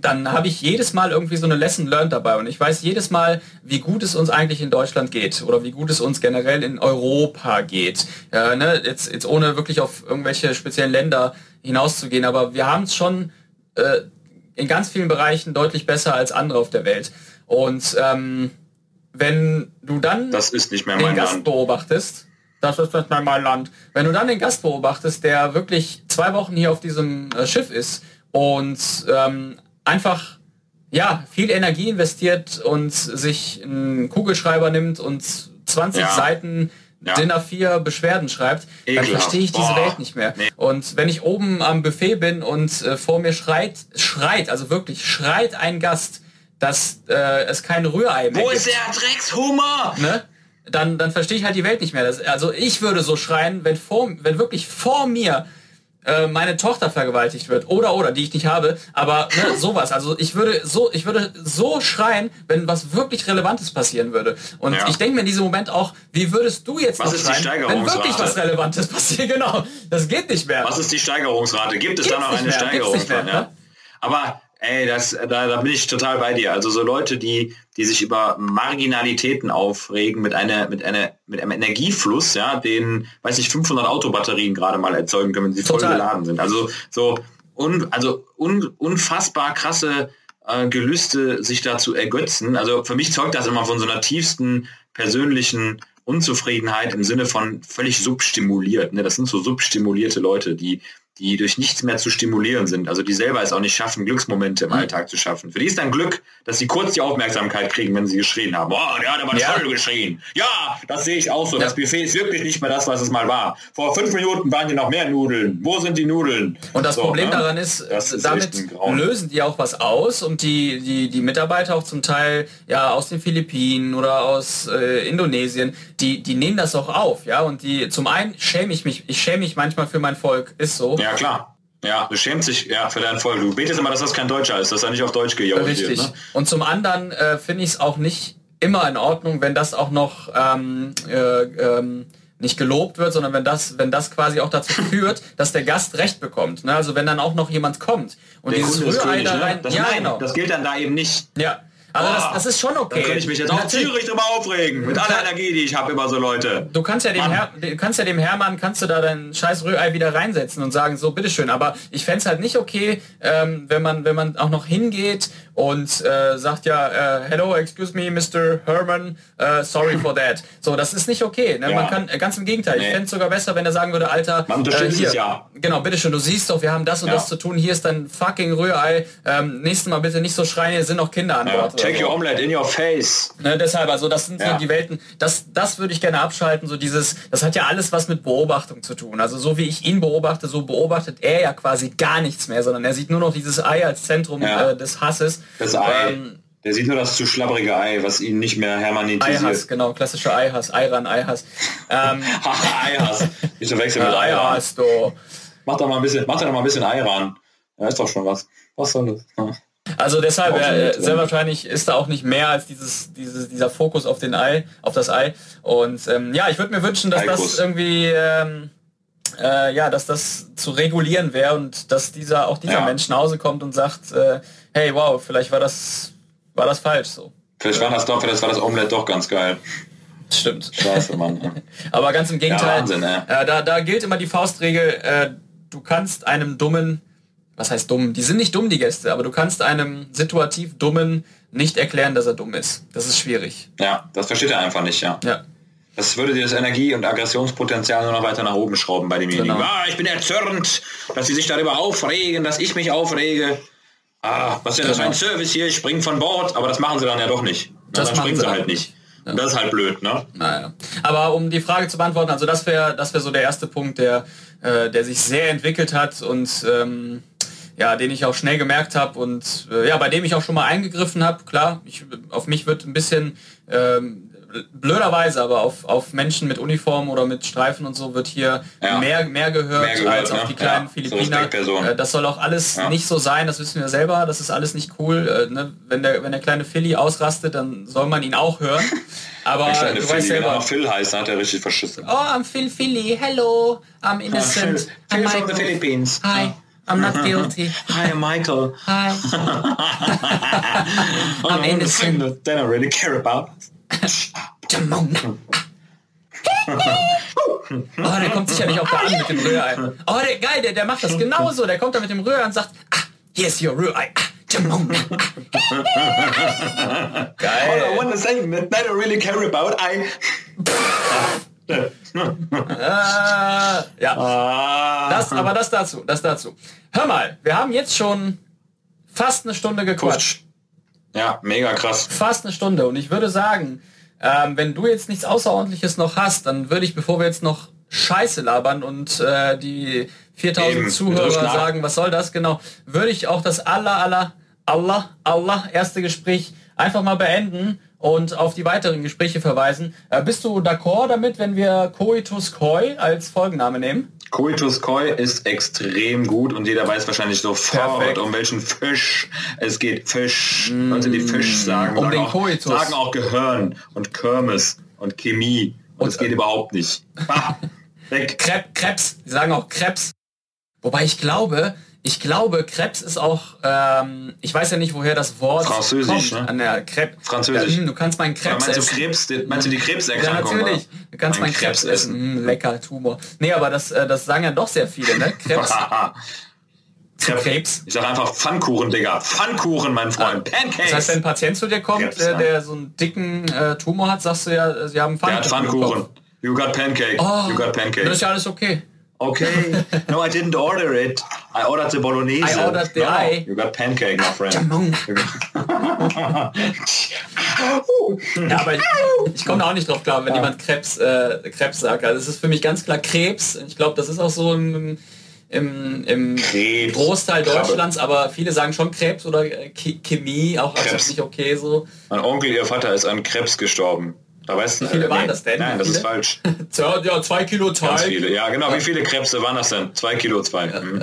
[SPEAKER 1] dann habe ich jedes Mal irgendwie so eine Lesson learned dabei und ich weiß jedes Mal, wie gut es uns eigentlich in Deutschland geht oder wie gut es uns generell in Europa geht. Ja, ne? jetzt, jetzt ohne wirklich auf irgendwelche speziellen Länder hinauszugehen, aber wir haben es schon äh, in ganz vielen Bereichen deutlich besser als andere auf der Welt. Und ähm, wenn du dann den Gast
[SPEAKER 2] Land.
[SPEAKER 1] beobachtest, das ist nicht mehr mein Land. Wenn du dann den Gast beobachtest, der wirklich zwei Wochen hier auf diesem äh, Schiff ist und ähm, einfach ja viel Energie investiert und sich einen Kugelschreiber nimmt und 20
[SPEAKER 2] Ja.
[SPEAKER 1] Seiten
[SPEAKER 2] Ja.
[SPEAKER 1] DIN A4 Beschwerden schreibt, dann
[SPEAKER 2] Ekelhaft.
[SPEAKER 1] verstehe ich diese
[SPEAKER 2] Boah.
[SPEAKER 1] Welt nicht mehr.
[SPEAKER 2] Nee.
[SPEAKER 1] Und wenn ich oben am Buffet bin und äh, vor mir schreit, schreit, also wirklich schreit ein Gast, dass äh, es kein Rührei mehr
[SPEAKER 2] Wo
[SPEAKER 1] gibt
[SPEAKER 2] ist der Dreckshummer?
[SPEAKER 1] ne? Dann, dann verstehe ich halt die Welt nicht mehr. Das, also ich würde so schreien, wenn vor, wenn wirklich vor mir äh, meine Tochter vergewaltigt wird oder oder die ich nicht habe, aber ne, [laughs] sowas. Also ich würde so, ich würde so schreien, wenn was wirklich Relevantes passieren würde. Und
[SPEAKER 2] Ja.
[SPEAKER 1] ich denke mir in diesem Moment auch, wie würdest du jetzt
[SPEAKER 2] Was
[SPEAKER 1] noch
[SPEAKER 2] ist die
[SPEAKER 1] schreien, wenn wirklich was Relevantes passiert? [laughs] Genau, das geht nicht mehr.
[SPEAKER 2] Was ist die Steigerungsrate? Gibt es
[SPEAKER 1] Gibt's
[SPEAKER 2] da noch eine
[SPEAKER 1] mehr,
[SPEAKER 2] Steigerung?
[SPEAKER 1] mehr,
[SPEAKER 2] von,
[SPEAKER 1] ne?
[SPEAKER 2] ja? Aber ey, das, da, da bin ich total bei dir. Also so Leute, die, die sich über Marginalitäten aufregen mit einer, mit einer, mit einem Energiefluss, ja, den, weiß ich, 500 Autobatterien gerade mal erzeugen können, wenn sie voll
[SPEAKER 1] Total.
[SPEAKER 2] geladen sind. Also so, un, also un, unfassbar krasse äh, Gelüste, sich da zu ergötzen. Also für mich zeugt das immer von so einer tiefsten persönlichen Unzufriedenheit im Sinne von völlig substimuliert. Ne? Das sind so substimulierte Leute, die, die durch nichts mehr zu stimulieren sind. Also die selber es auch nicht schaffen, Glücksmomente im Alltag zu schaffen. Für die ist dann Glück, dass sie kurz die Aufmerksamkeit kriegen, wenn sie geschrien haben. Oh, der hat aber
[SPEAKER 1] Ja.
[SPEAKER 2] toll geschrien. Ja, das sehe ich auch so.
[SPEAKER 1] Ja.
[SPEAKER 2] Das Buffet ist wirklich nicht mehr das, was es mal war. Vor fünf Minuten waren hier noch mehr Nudeln. Wo sind die Nudeln?
[SPEAKER 1] Und das
[SPEAKER 2] So,
[SPEAKER 1] Problem
[SPEAKER 2] ne?
[SPEAKER 1] daran ist,
[SPEAKER 2] ist
[SPEAKER 1] damit lösen die auch was aus und die, die, die Mitarbeiter auch zum Teil ja aus den Philippinen oder aus äh, Indonesien, die, die nehmen das auch auf, ja. Und die zum einen schäme ich mich, ich schäme mich manchmal für mein Volk, ist so.
[SPEAKER 2] Ja, klar. Ja, du schämst dich ja, für deinen Volk. Du betest immer, dass das kein Deutscher ist, dass er nicht auf Deutsch gejault wird.
[SPEAKER 1] Richtig.
[SPEAKER 2] Ne?
[SPEAKER 1] Und zum anderen äh, finde ich es auch nicht immer in Ordnung, wenn das auch noch ähm, äh, ähm, nicht gelobt wird, sondern wenn das, wenn das quasi auch dazu [laughs] führt, dass der Gast Recht bekommt. Ne? Also wenn dann auch noch jemand kommt und
[SPEAKER 2] Der
[SPEAKER 1] dieses Rührei da
[SPEAKER 2] ne?
[SPEAKER 1] rein.
[SPEAKER 2] Das,
[SPEAKER 1] ja,
[SPEAKER 2] nein,
[SPEAKER 1] genau.
[SPEAKER 2] das gilt dann da eben nicht.
[SPEAKER 1] Ja. Also das,
[SPEAKER 2] Boah,
[SPEAKER 1] das ist schon okay.
[SPEAKER 2] Da könnte ich mich jetzt auch tierisch drüber aufregen. Mit aller Energie, die ich habe über so Leute.
[SPEAKER 1] Du kannst ja dem du kannst ja dem Hermann, kannst du da dein scheiß Rührei wieder reinsetzen und sagen, so, bitteschön. Aber ich fänd's halt nicht okay, ähm, wenn man, wenn man auch noch hingeht und äh, sagt ja, äh, hello, excuse me, Mr. Herman, äh, sorry for that. So, das ist nicht okay. Ne?
[SPEAKER 2] Ja.
[SPEAKER 1] Man kann, äh, ganz im Gegenteil. Ich
[SPEAKER 2] Nee.
[SPEAKER 1] fänd's sogar besser, wenn er sagen würde, Alter,
[SPEAKER 2] Man unterstützt
[SPEAKER 1] hier,
[SPEAKER 2] es ja.
[SPEAKER 1] Genau, bitteschön, du siehst doch, wir haben das und
[SPEAKER 2] Ja.
[SPEAKER 1] das zu tun. Hier ist dein fucking Rührei. Ähm, nächstes Mal bitte nicht so schreien, hier sind noch Kinder an Bord.
[SPEAKER 2] take
[SPEAKER 1] so.
[SPEAKER 2] your omelette in your face.
[SPEAKER 1] Ne, deshalb, also das sind so die Welten, das, das würde ich gerne abschalten, so dieses, das hat ja alles was mit Beobachtung zu tun. Also so wie ich ihn beobachte, so beobachtet er ja quasi gar nichts mehr, sondern er sieht nur noch dieses Ei als Zentrum äh, des Hasses.
[SPEAKER 2] Das Ei.
[SPEAKER 1] Ähm,
[SPEAKER 2] Der sieht nur das zu schlabbrige Ei, was ihn nicht mehr
[SPEAKER 1] Eihass,
[SPEAKER 2] hermanitisiert.
[SPEAKER 1] genau, klassischer Eihass, Eiran, Eihass. Ähm, [laughs]
[SPEAKER 2] Eihass. Nicht zu wechseln mit.
[SPEAKER 1] Eihass, du.
[SPEAKER 2] Mach doch mal ein bisschen, mach doch mal ein bisschen Eiran. Ja, ist doch schon was. Was soll das? Ja.
[SPEAKER 1] Also deshalb,
[SPEAKER 2] schon
[SPEAKER 1] äh, sehr wahrscheinlich ist da auch nicht mehr als dieses, dieses, dieser Fokus auf den Ei, auf das Ei. Und ähm, ja, ich würde mir wünschen, dass
[SPEAKER 2] Eikus.
[SPEAKER 1] das irgendwie, ähm, äh, ja, dass das zu regulieren wäre und dass dieser auch dieser
[SPEAKER 2] Ja.
[SPEAKER 1] Mensch nach Hause kommt und sagt, äh, hey, wow, vielleicht war das, war das falsch so.
[SPEAKER 2] Vielleicht war das doch, vielleicht war das Omelette doch ganz geil.
[SPEAKER 1] Stimmt.
[SPEAKER 2] Scheiße, Mann. Ja. [laughs]
[SPEAKER 1] Aber ganz im Gegenteil,
[SPEAKER 2] Wahnsinn, ey.
[SPEAKER 1] äh, da, da gilt immer die Faustregel, äh, du kannst einem dummen, was heißt dumm? Die sind nicht dumm, die Gäste, aber du kannst einem situativ dummen nicht erklären, dass er dumm ist. Das ist schwierig.
[SPEAKER 2] ja, das versteht er einfach nicht, ja.
[SPEAKER 1] Ja.
[SPEAKER 2] Das würde dir das Energie- und Aggressionspotenzial nur noch weiter nach oben schrauben bei demjenigen.
[SPEAKER 1] Genau.
[SPEAKER 2] Ah, ich bin erzürnt, dass sie sich darüber aufregen, dass ich mich aufrege. Ah, was ist denn das für ein
[SPEAKER 1] Genau.
[SPEAKER 2] Service hier? Ich spring von Bord, aber das machen sie dann ja doch nicht. Na,
[SPEAKER 1] Das
[SPEAKER 2] dann springen
[SPEAKER 1] sie
[SPEAKER 2] halt nicht. Und das ist halt blöd, ne?
[SPEAKER 1] Naja. Aber um die Frage zu beantworten, also das wäre das wäre so der erste Punkt, der, äh, der sich sehr entwickelt hat und ähm, ja, den ich auch schnell gemerkt habe und äh, ja, bei dem ich auch schon mal eingegriffen habe. Klar, ich, auf mich wird ein bisschen ähm, blöderweise, aber auf, auf Menschen mit Uniform oder mit Streifen und so wird hier ja. mehr, mehr gehört, mehr gehört als auf ne? die kleinen ja. Philippiner. So äh, das soll auch alles ja. nicht so sein, das wissen wir selber, das ist alles nicht cool. Äh, ne? wenn, der, wenn der kleine Philly ausrastet, dann soll man ihn auch hören. [laughs] Aber du
[SPEAKER 2] Philly, weißt selber. Wenn er Phil heißt, hat er richtig verschissen.
[SPEAKER 1] Oh, I'm Phil Philly, hello, I'm innocent.
[SPEAKER 2] Ah, Phil, Phil from the Philippines.
[SPEAKER 1] Hi. I'm not guilty. [laughs]
[SPEAKER 2] Hi, Michael.
[SPEAKER 1] Hi. [laughs] I'm innocent.
[SPEAKER 2] Then I really care about.
[SPEAKER 1] Oh, der kommt sicherlich auch da an mit dem Rührei. Oh, der geil, der, der macht das genauso. Der kommt da mit dem Rührei und sagt, ah, here's your Rührei. Ah,
[SPEAKER 2] geil. All I want to say that I don't really care about I...
[SPEAKER 1] äh, ja. Ah. Das, aber das dazu, das dazu. Hör mal, wir haben jetzt schon fast eine Stunde gequatscht.
[SPEAKER 2] Ja, mega krass.
[SPEAKER 1] Fast eine Stunde. Und ich würde sagen, ähm, wenn du jetzt nichts Außerordentliches noch hast, dann würde ich, bevor wir jetzt noch Scheiße labern und äh, die 4000 Eben, Zuhörer sagen, was soll das genau, würde ich auch das aller, aller, aller, aller erste Gespräch einfach mal beenden und auf die weiteren Gespräche verweisen. Äh, bist du d'accord damit, wenn wir Coitus Koi als Folgenname nehmen?
[SPEAKER 2] Coitus Koi ist extrem gut und jeder weiß wahrscheinlich sofort, Perfekt. um welchen Fisch es geht. Fisch. Mm. Leute, die Fisch sagen,
[SPEAKER 1] um
[SPEAKER 2] sagen,
[SPEAKER 1] den
[SPEAKER 2] auch,
[SPEAKER 1] Coitus.
[SPEAKER 2] sagen auch Gehirn und Kirmes und Chemie. Und es geht äh, überhaupt nicht. [laughs]
[SPEAKER 1] Weg. Krebs. Sie sagen auch Krebs. Wobei ich glaube, ich glaube, Krebs ist auch, ähm, ich weiß ja nicht, woher das Wort
[SPEAKER 2] Französisch,
[SPEAKER 1] kommt. Ne? An der Krebs.
[SPEAKER 2] Französisch. Ja,
[SPEAKER 1] hm, du kannst meinen Krebs
[SPEAKER 2] meinst
[SPEAKER 1] essen.
[SPEAKER 2] Du Krebs, meinst du die Krebserkrankung?
[SPEAKER 1] Ja, natürlich. Du kannst meinen Krebs, Krebs, essen. Hm, lecker, Tumor. Nee, aber das, äh, das sagen ja doch sehr viele, ne? Krebs. [laughs]
[SPEAKER 2] Krebs. Ich sag einfach Pfannkuchen, Digga. Pfannkuchen, mein Freund. Ah, Pancakes.
[SPEAKER 1] Das heißt, wenn ein Patient zu dir kommt, Krebs, der, der so einen dicken äh, Tumor hat, sagst du ja, sie haben
[SPEAKER 2] Pfannkuchen. Der hat Pfannkuchen. You got pancake.
[SPEAKER 1] Oh,
[SPEAKER 2] you got pancake.
[SPEAKER 1] Das ist ja alles okay.
[SPEAKER 2] Okay. No, I didn't order it. I ordered the bolognese.
[SPEAKER 1] I ordered the
[SPEAKER 2] no,
[SPEAKER 1] eye.
[SPEAKER 2] You got pancake, my friend. [laughs]
[SPEAKER 1] ja, aber ich, ich komme auch nicht drauf klar, wenn jemand Krebs, äh, Krebs sagt. Also es ist für mich ganz klar Krebs. Ich glaube, das ist auch so im, im, im Großteil Deutschlands, aber viele sagen schon Krebs oder Chemie, auch absolut nicht okay so.
[SPEAKER 2] Mein Onkel, ihr Vater ist an Krebs gestorben. Da weißt
[SPEAKER 1] Wie viele
[SPEAKER 2] äh,
[SPEAKER 1] waren nee, das denn?
[SPEAKER 2] Nein, das ist falsch. [laughs]
[SPEAKER 1] ja, zwei Kilo Teig.
[SPEAKER 2] Ganz viele, ja genau. Wie viele Krebse waren das denn? Zwei Kilo zwei. Mhm.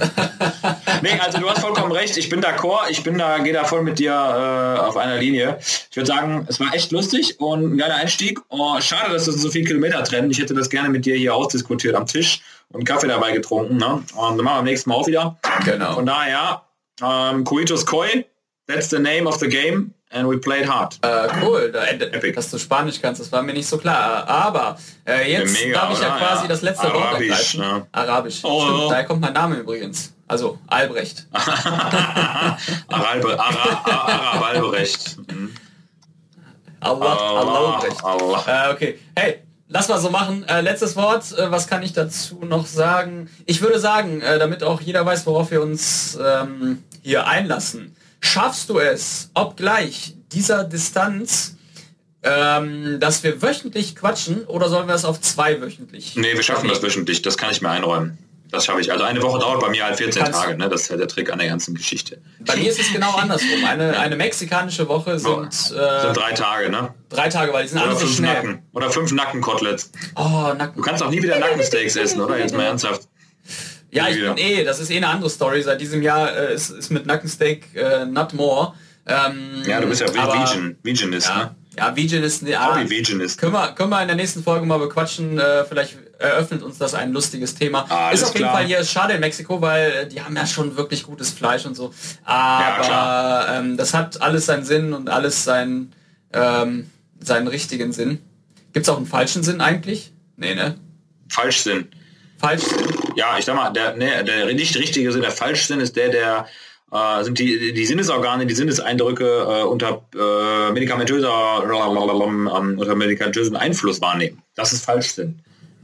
[SPEAKER 2] nee, also du hast vollkommen recht. Ich bin d'accord. Ich bin da, gehe da voll mit dir äh, auf einer Linie. Ich würde sagen, es war echt lustig und ein geiler Einstieg. Oh, schade, dass das so viele Kilometer trennen. Ich hätte das gerne mit dir hier ausdiskutiert am Tisch und Kaffee dabei getrunken. Ne? Und dann machen wir am nächsten Mal auch wieder.
[SPEAKER 1] Genau.
[SPEAKER 2] Von daher, ähm, Coitus Koi, that's the name of the game. And we played hard.
[SPEAKER 1] Äh, cool, da, [laughs] dass du Spanisch kannst, das war mir nicht so klar. Aber äh, jetzt Mega, darf ich ja quasi ja. das letzte Arabisch, Wort ergreifen. Ne? Arabisch. Oh, Stimmt, oh. daher kommt mein Name übrigens. Also Albrecht. [laughs]
[SPEAKER 2] Aralbe, Ara, Ara, Albrecht. Mhm.
[SPEAKER 1] Allah, Allah, Albrecht. Allah. Äh, okay, hey, lass mal so machen. Äh, letztes Wort, äh, was kann ich dazu noch sagen? Ich würde sagen, äh, damit auch jeder weiß, worauf wir uns ähm, hier einlassen schaffst du es, obgleich dieser Distanz, ähm, dass wir wöchentlich quatschen oder sollen wir es auf zwei wöchentlich?
[SPEAKER 2] Nee, wir schaffen das wöchentlich, das kann ich mir einräumen. Das schaffe ich. Also eine Woche dauert bei mir halt 14 Kannst Tage, ne? Das ist ja der Trick an der ganzen Geschichte.
[SPEAKER 1] Bei mir ist es genau andersrum. Eine, eine mexikanische Woche sind, äh, sind
[SPEAKER 2] drei Tage, ne?
[SPEAKER 1] Drei Tage, weil die sind
[SPEAKER 2] oder
[SPEAKER 1] alle so schnell.
[SPEAKER 2] Nacken. Oder fünf Nackenkoteletts.
[SPEAKER 1] Oh, Nacken.
[SPEAKER 2] Du kannst auch nie wieder Nackensteaks essen, oder? Jetzt mal ernsthaft.
[SPEAKER 1] Ja, ich bin eh, das ist eh eine andere Story. Seit diesem Jahr äh, ist, ist mit Nackensteak äh, not more. Ähm,
[SPEAKER 2] ja, du bist ja aber, Vegan, Veganist,
[SPEAKER 1] ja,
[SPEAKER 2] ne?
[SPEAKER 1] Ja, Veganist,
[SPEAKER 2] ne, ja, Veganist.
[SPEAKER 1] Können wir, können wir in der nächsten Folge mal bequatschen, äh, vielleicht eröffnet uns das ein lustiges Thema.
[SPEAKER 2] Ah,
[SPEAKER 1] ist auf jeden
[SPEAKER 2] klar.
[SPEAKER 1] Fall hier schade in Mexiko, weil äh, die haben ja schon wirklich gutes Fleisch und so. Aber ja, ähm, das hat alles seinen Sinn und alles seinen, ähm, seinen richtigen Sinn. Gibt es auch einen falschen Sinn eigentlich? Nee, ne?
[SPEAKER 2] Falschsinn.
[SPEAKER 1] Falschsinn?
[SPEAKER 2] Ja, ich sag mal, der, ne, der nicht richtige Sinn, der Falschsinn ist der, der äh, sind die, die Sinnesorgane, die Sinneseindrücke äh, unter äh, medikamentöser ähm, unter medikamentösen Einfluss wahrnehmen. Das ist Falschsinn.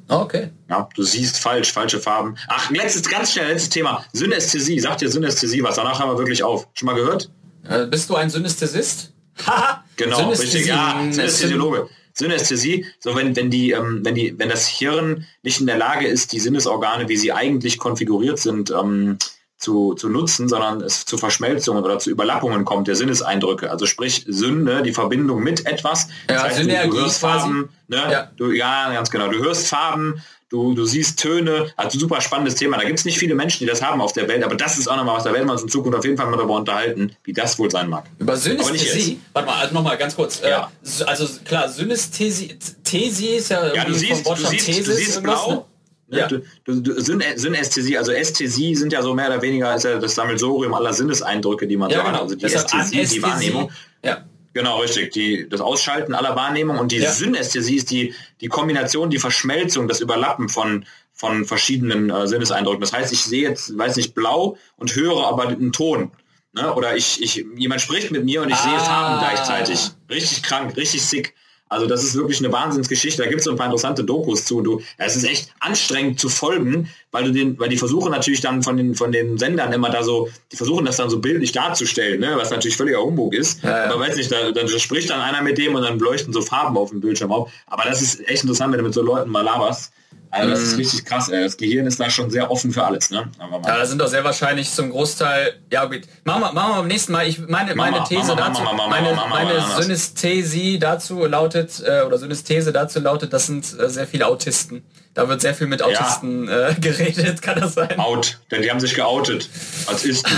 [SPEAKER 1] Okay.
[SPEAKER 2] Ja, du siehst falsch, falsche Farben. Ach, letztes, ganz schnell, letztes Thema. Synästhesie. Sagt dir Synästhesie was? Danach haben wir wirklich auf. Schon mal gehört?
[SPEAKER 1] Äh, bist du ein Synästhesist? [laughs]
[SPEAKER 2] genau, richtig. Ja, Synästhesiologe. Synästhesie, so wenn, wenn die, ähm, wenn die, wenn das Hirn nicht in der Lage ist, die Sinnesorgane, wie sie eigentlich konfiguriert sind, ähm, zu, zu nutzen, sondern es zu Verschmelzungen oder zu Überlappungen kommt der Sinneseindrücke. Also sprich Sünde, die Verbindung mit etwas.
[SPEAKER 1] Ja,
[SPEAKER 2] Das heißt,
[SPEAKER 1] Synergie
[SPEAKER 2] du, du hörst. Farben, ne?
[SPEAKER 1] Ja.
[SPEAKER 2] Du, ja, ganz genau. Du hörst Farben, du, du siehst Töne. Also super spannendes Thema. Da gibt es nicht viele Menschen, die das haben auf der Welt, aber das ist auch nochmal was, da werden wir uns in Zukunft auf jeden Fall mal darüber unterhalten, wie das wohl sein mag.
[SPEAKER 1] Über Synästhesie. Warte mal, also nochmal ganz kurz.
[SPEAKER 2] Ja.
[SPEAKER 1] Äh, also klar, Synästhesie Thesi ist ja,
[SPEAKER 2] Ja, du siehst, du siehst, du siehst
[SPEAKER 1] irgendwas,
[SPEAKER 2] blau.
[SPEAKER 1] ne?
[SPEAKER 2] Ne?
[SPEAKER 1] Ja.
[SPEAKER 2] Du, du, du, Syn Synästhesie, also Ästhesie sind ja so mehr oder weniger ist ja das Sammelsurium aller Sinneseindrücke, die man
[SPEAKER 1] Ja,
[SPEAKER 2] so hat.
[SPEAKER 1] genau.
[SPEAKER 2] Also die Ästhesie, die. Wahrnehmung.
[SPEAKER 1] Ja.
[SPEAKER 2] Genau, richtig. Die, das Ausschalten aller Wahrnehmung und die
[SPEAKER 1] Ja.
[SPEAKER 2] Synästhesie ist die, die Kombination, die Verschmelzung, das Überlappen von, von verschiedenen äh, Sinneseindrücken. Das heißt, ich sehe jetzt, weiß nicht, blau und höre aber einen Ton. Ne? Oder ich, ich, jemand spricht mit mir und ich sehe
[SPEAKER 1] Ah.
[SPEAKER 2] Farben gleichzeitig. Richtig krank, richtig sick. Also das ist wirklich eine Wahnsinnsgeschichte. Da gibt es so ein paar interessante Dokus zu. Du, es ist echt anstrengend zu folgen, weil du den, weil die versuchen natürlich dann von den von den Sendern immer da so, die versuchen das dann so bildlich darzustellen, ne? was natürlich völliger Humbug ist.
[SPEAKER 1] Ja, ja.
[SPEAKER 2] Aber weiß nicht, da, dann spricht dann einer mit dem und dann leuchten so Farben auf dem Bildschirm auf. Aber das ist echt interessant, wenn du mit so Leuten mal laberst. Also das ist richtig krass. Ey. Das Gehirn ist da schon sehr offen für alles. Ne?
[SPEAKER 1] Ja, da sind doch sehr wahrscheinlich zum Großteil. Ja gut, machen wir, machen wir beim nächsten Mal. Ich meine, meine
[SPEAKER 2] Mama,
[SPEAKER 1] These
[SPEAKER 2] Mama,
[SPEAKER 1] dazu,
[SPEAKER 2] Mama,
[SPEAKER 1] meine, meine. Synästhesie dazu lautet äh, oder Synästhese dazu lautet, das sind äh, sehr viele Autisten. Da wird sehr viel mit Autisten äh, [laughs] geredet, kann das sein?
[SPEAKER 2] Out, denn die haben sich geoutet als Isten.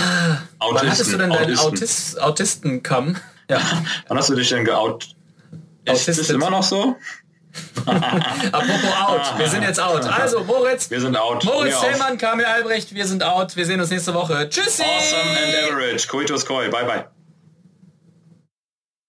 [SPEAKER 1] Wann hattest du denn deinen
[SPEAKER 2] Autisten.
[SPEAKER 1] Autist, Autisten-Kamm? Ja, [laughs]
[SPEAKER 2] Wann hast du dich denn geoutet? Ist das immer noch so? [laughs]
[SPEAKER 1] apropos out. Wir sind jetzt out. Also, Moritz,
[SPEAKER 2] Wir sind out.
[SPEAKER 1] Moritz. Hellmann, Kamil Albrecht, wir sind out. Wir sehen uns nächste Woche. Tschüssi!
[SPEAKER 2] Awesome and average. Coitus Koi. Bye bye.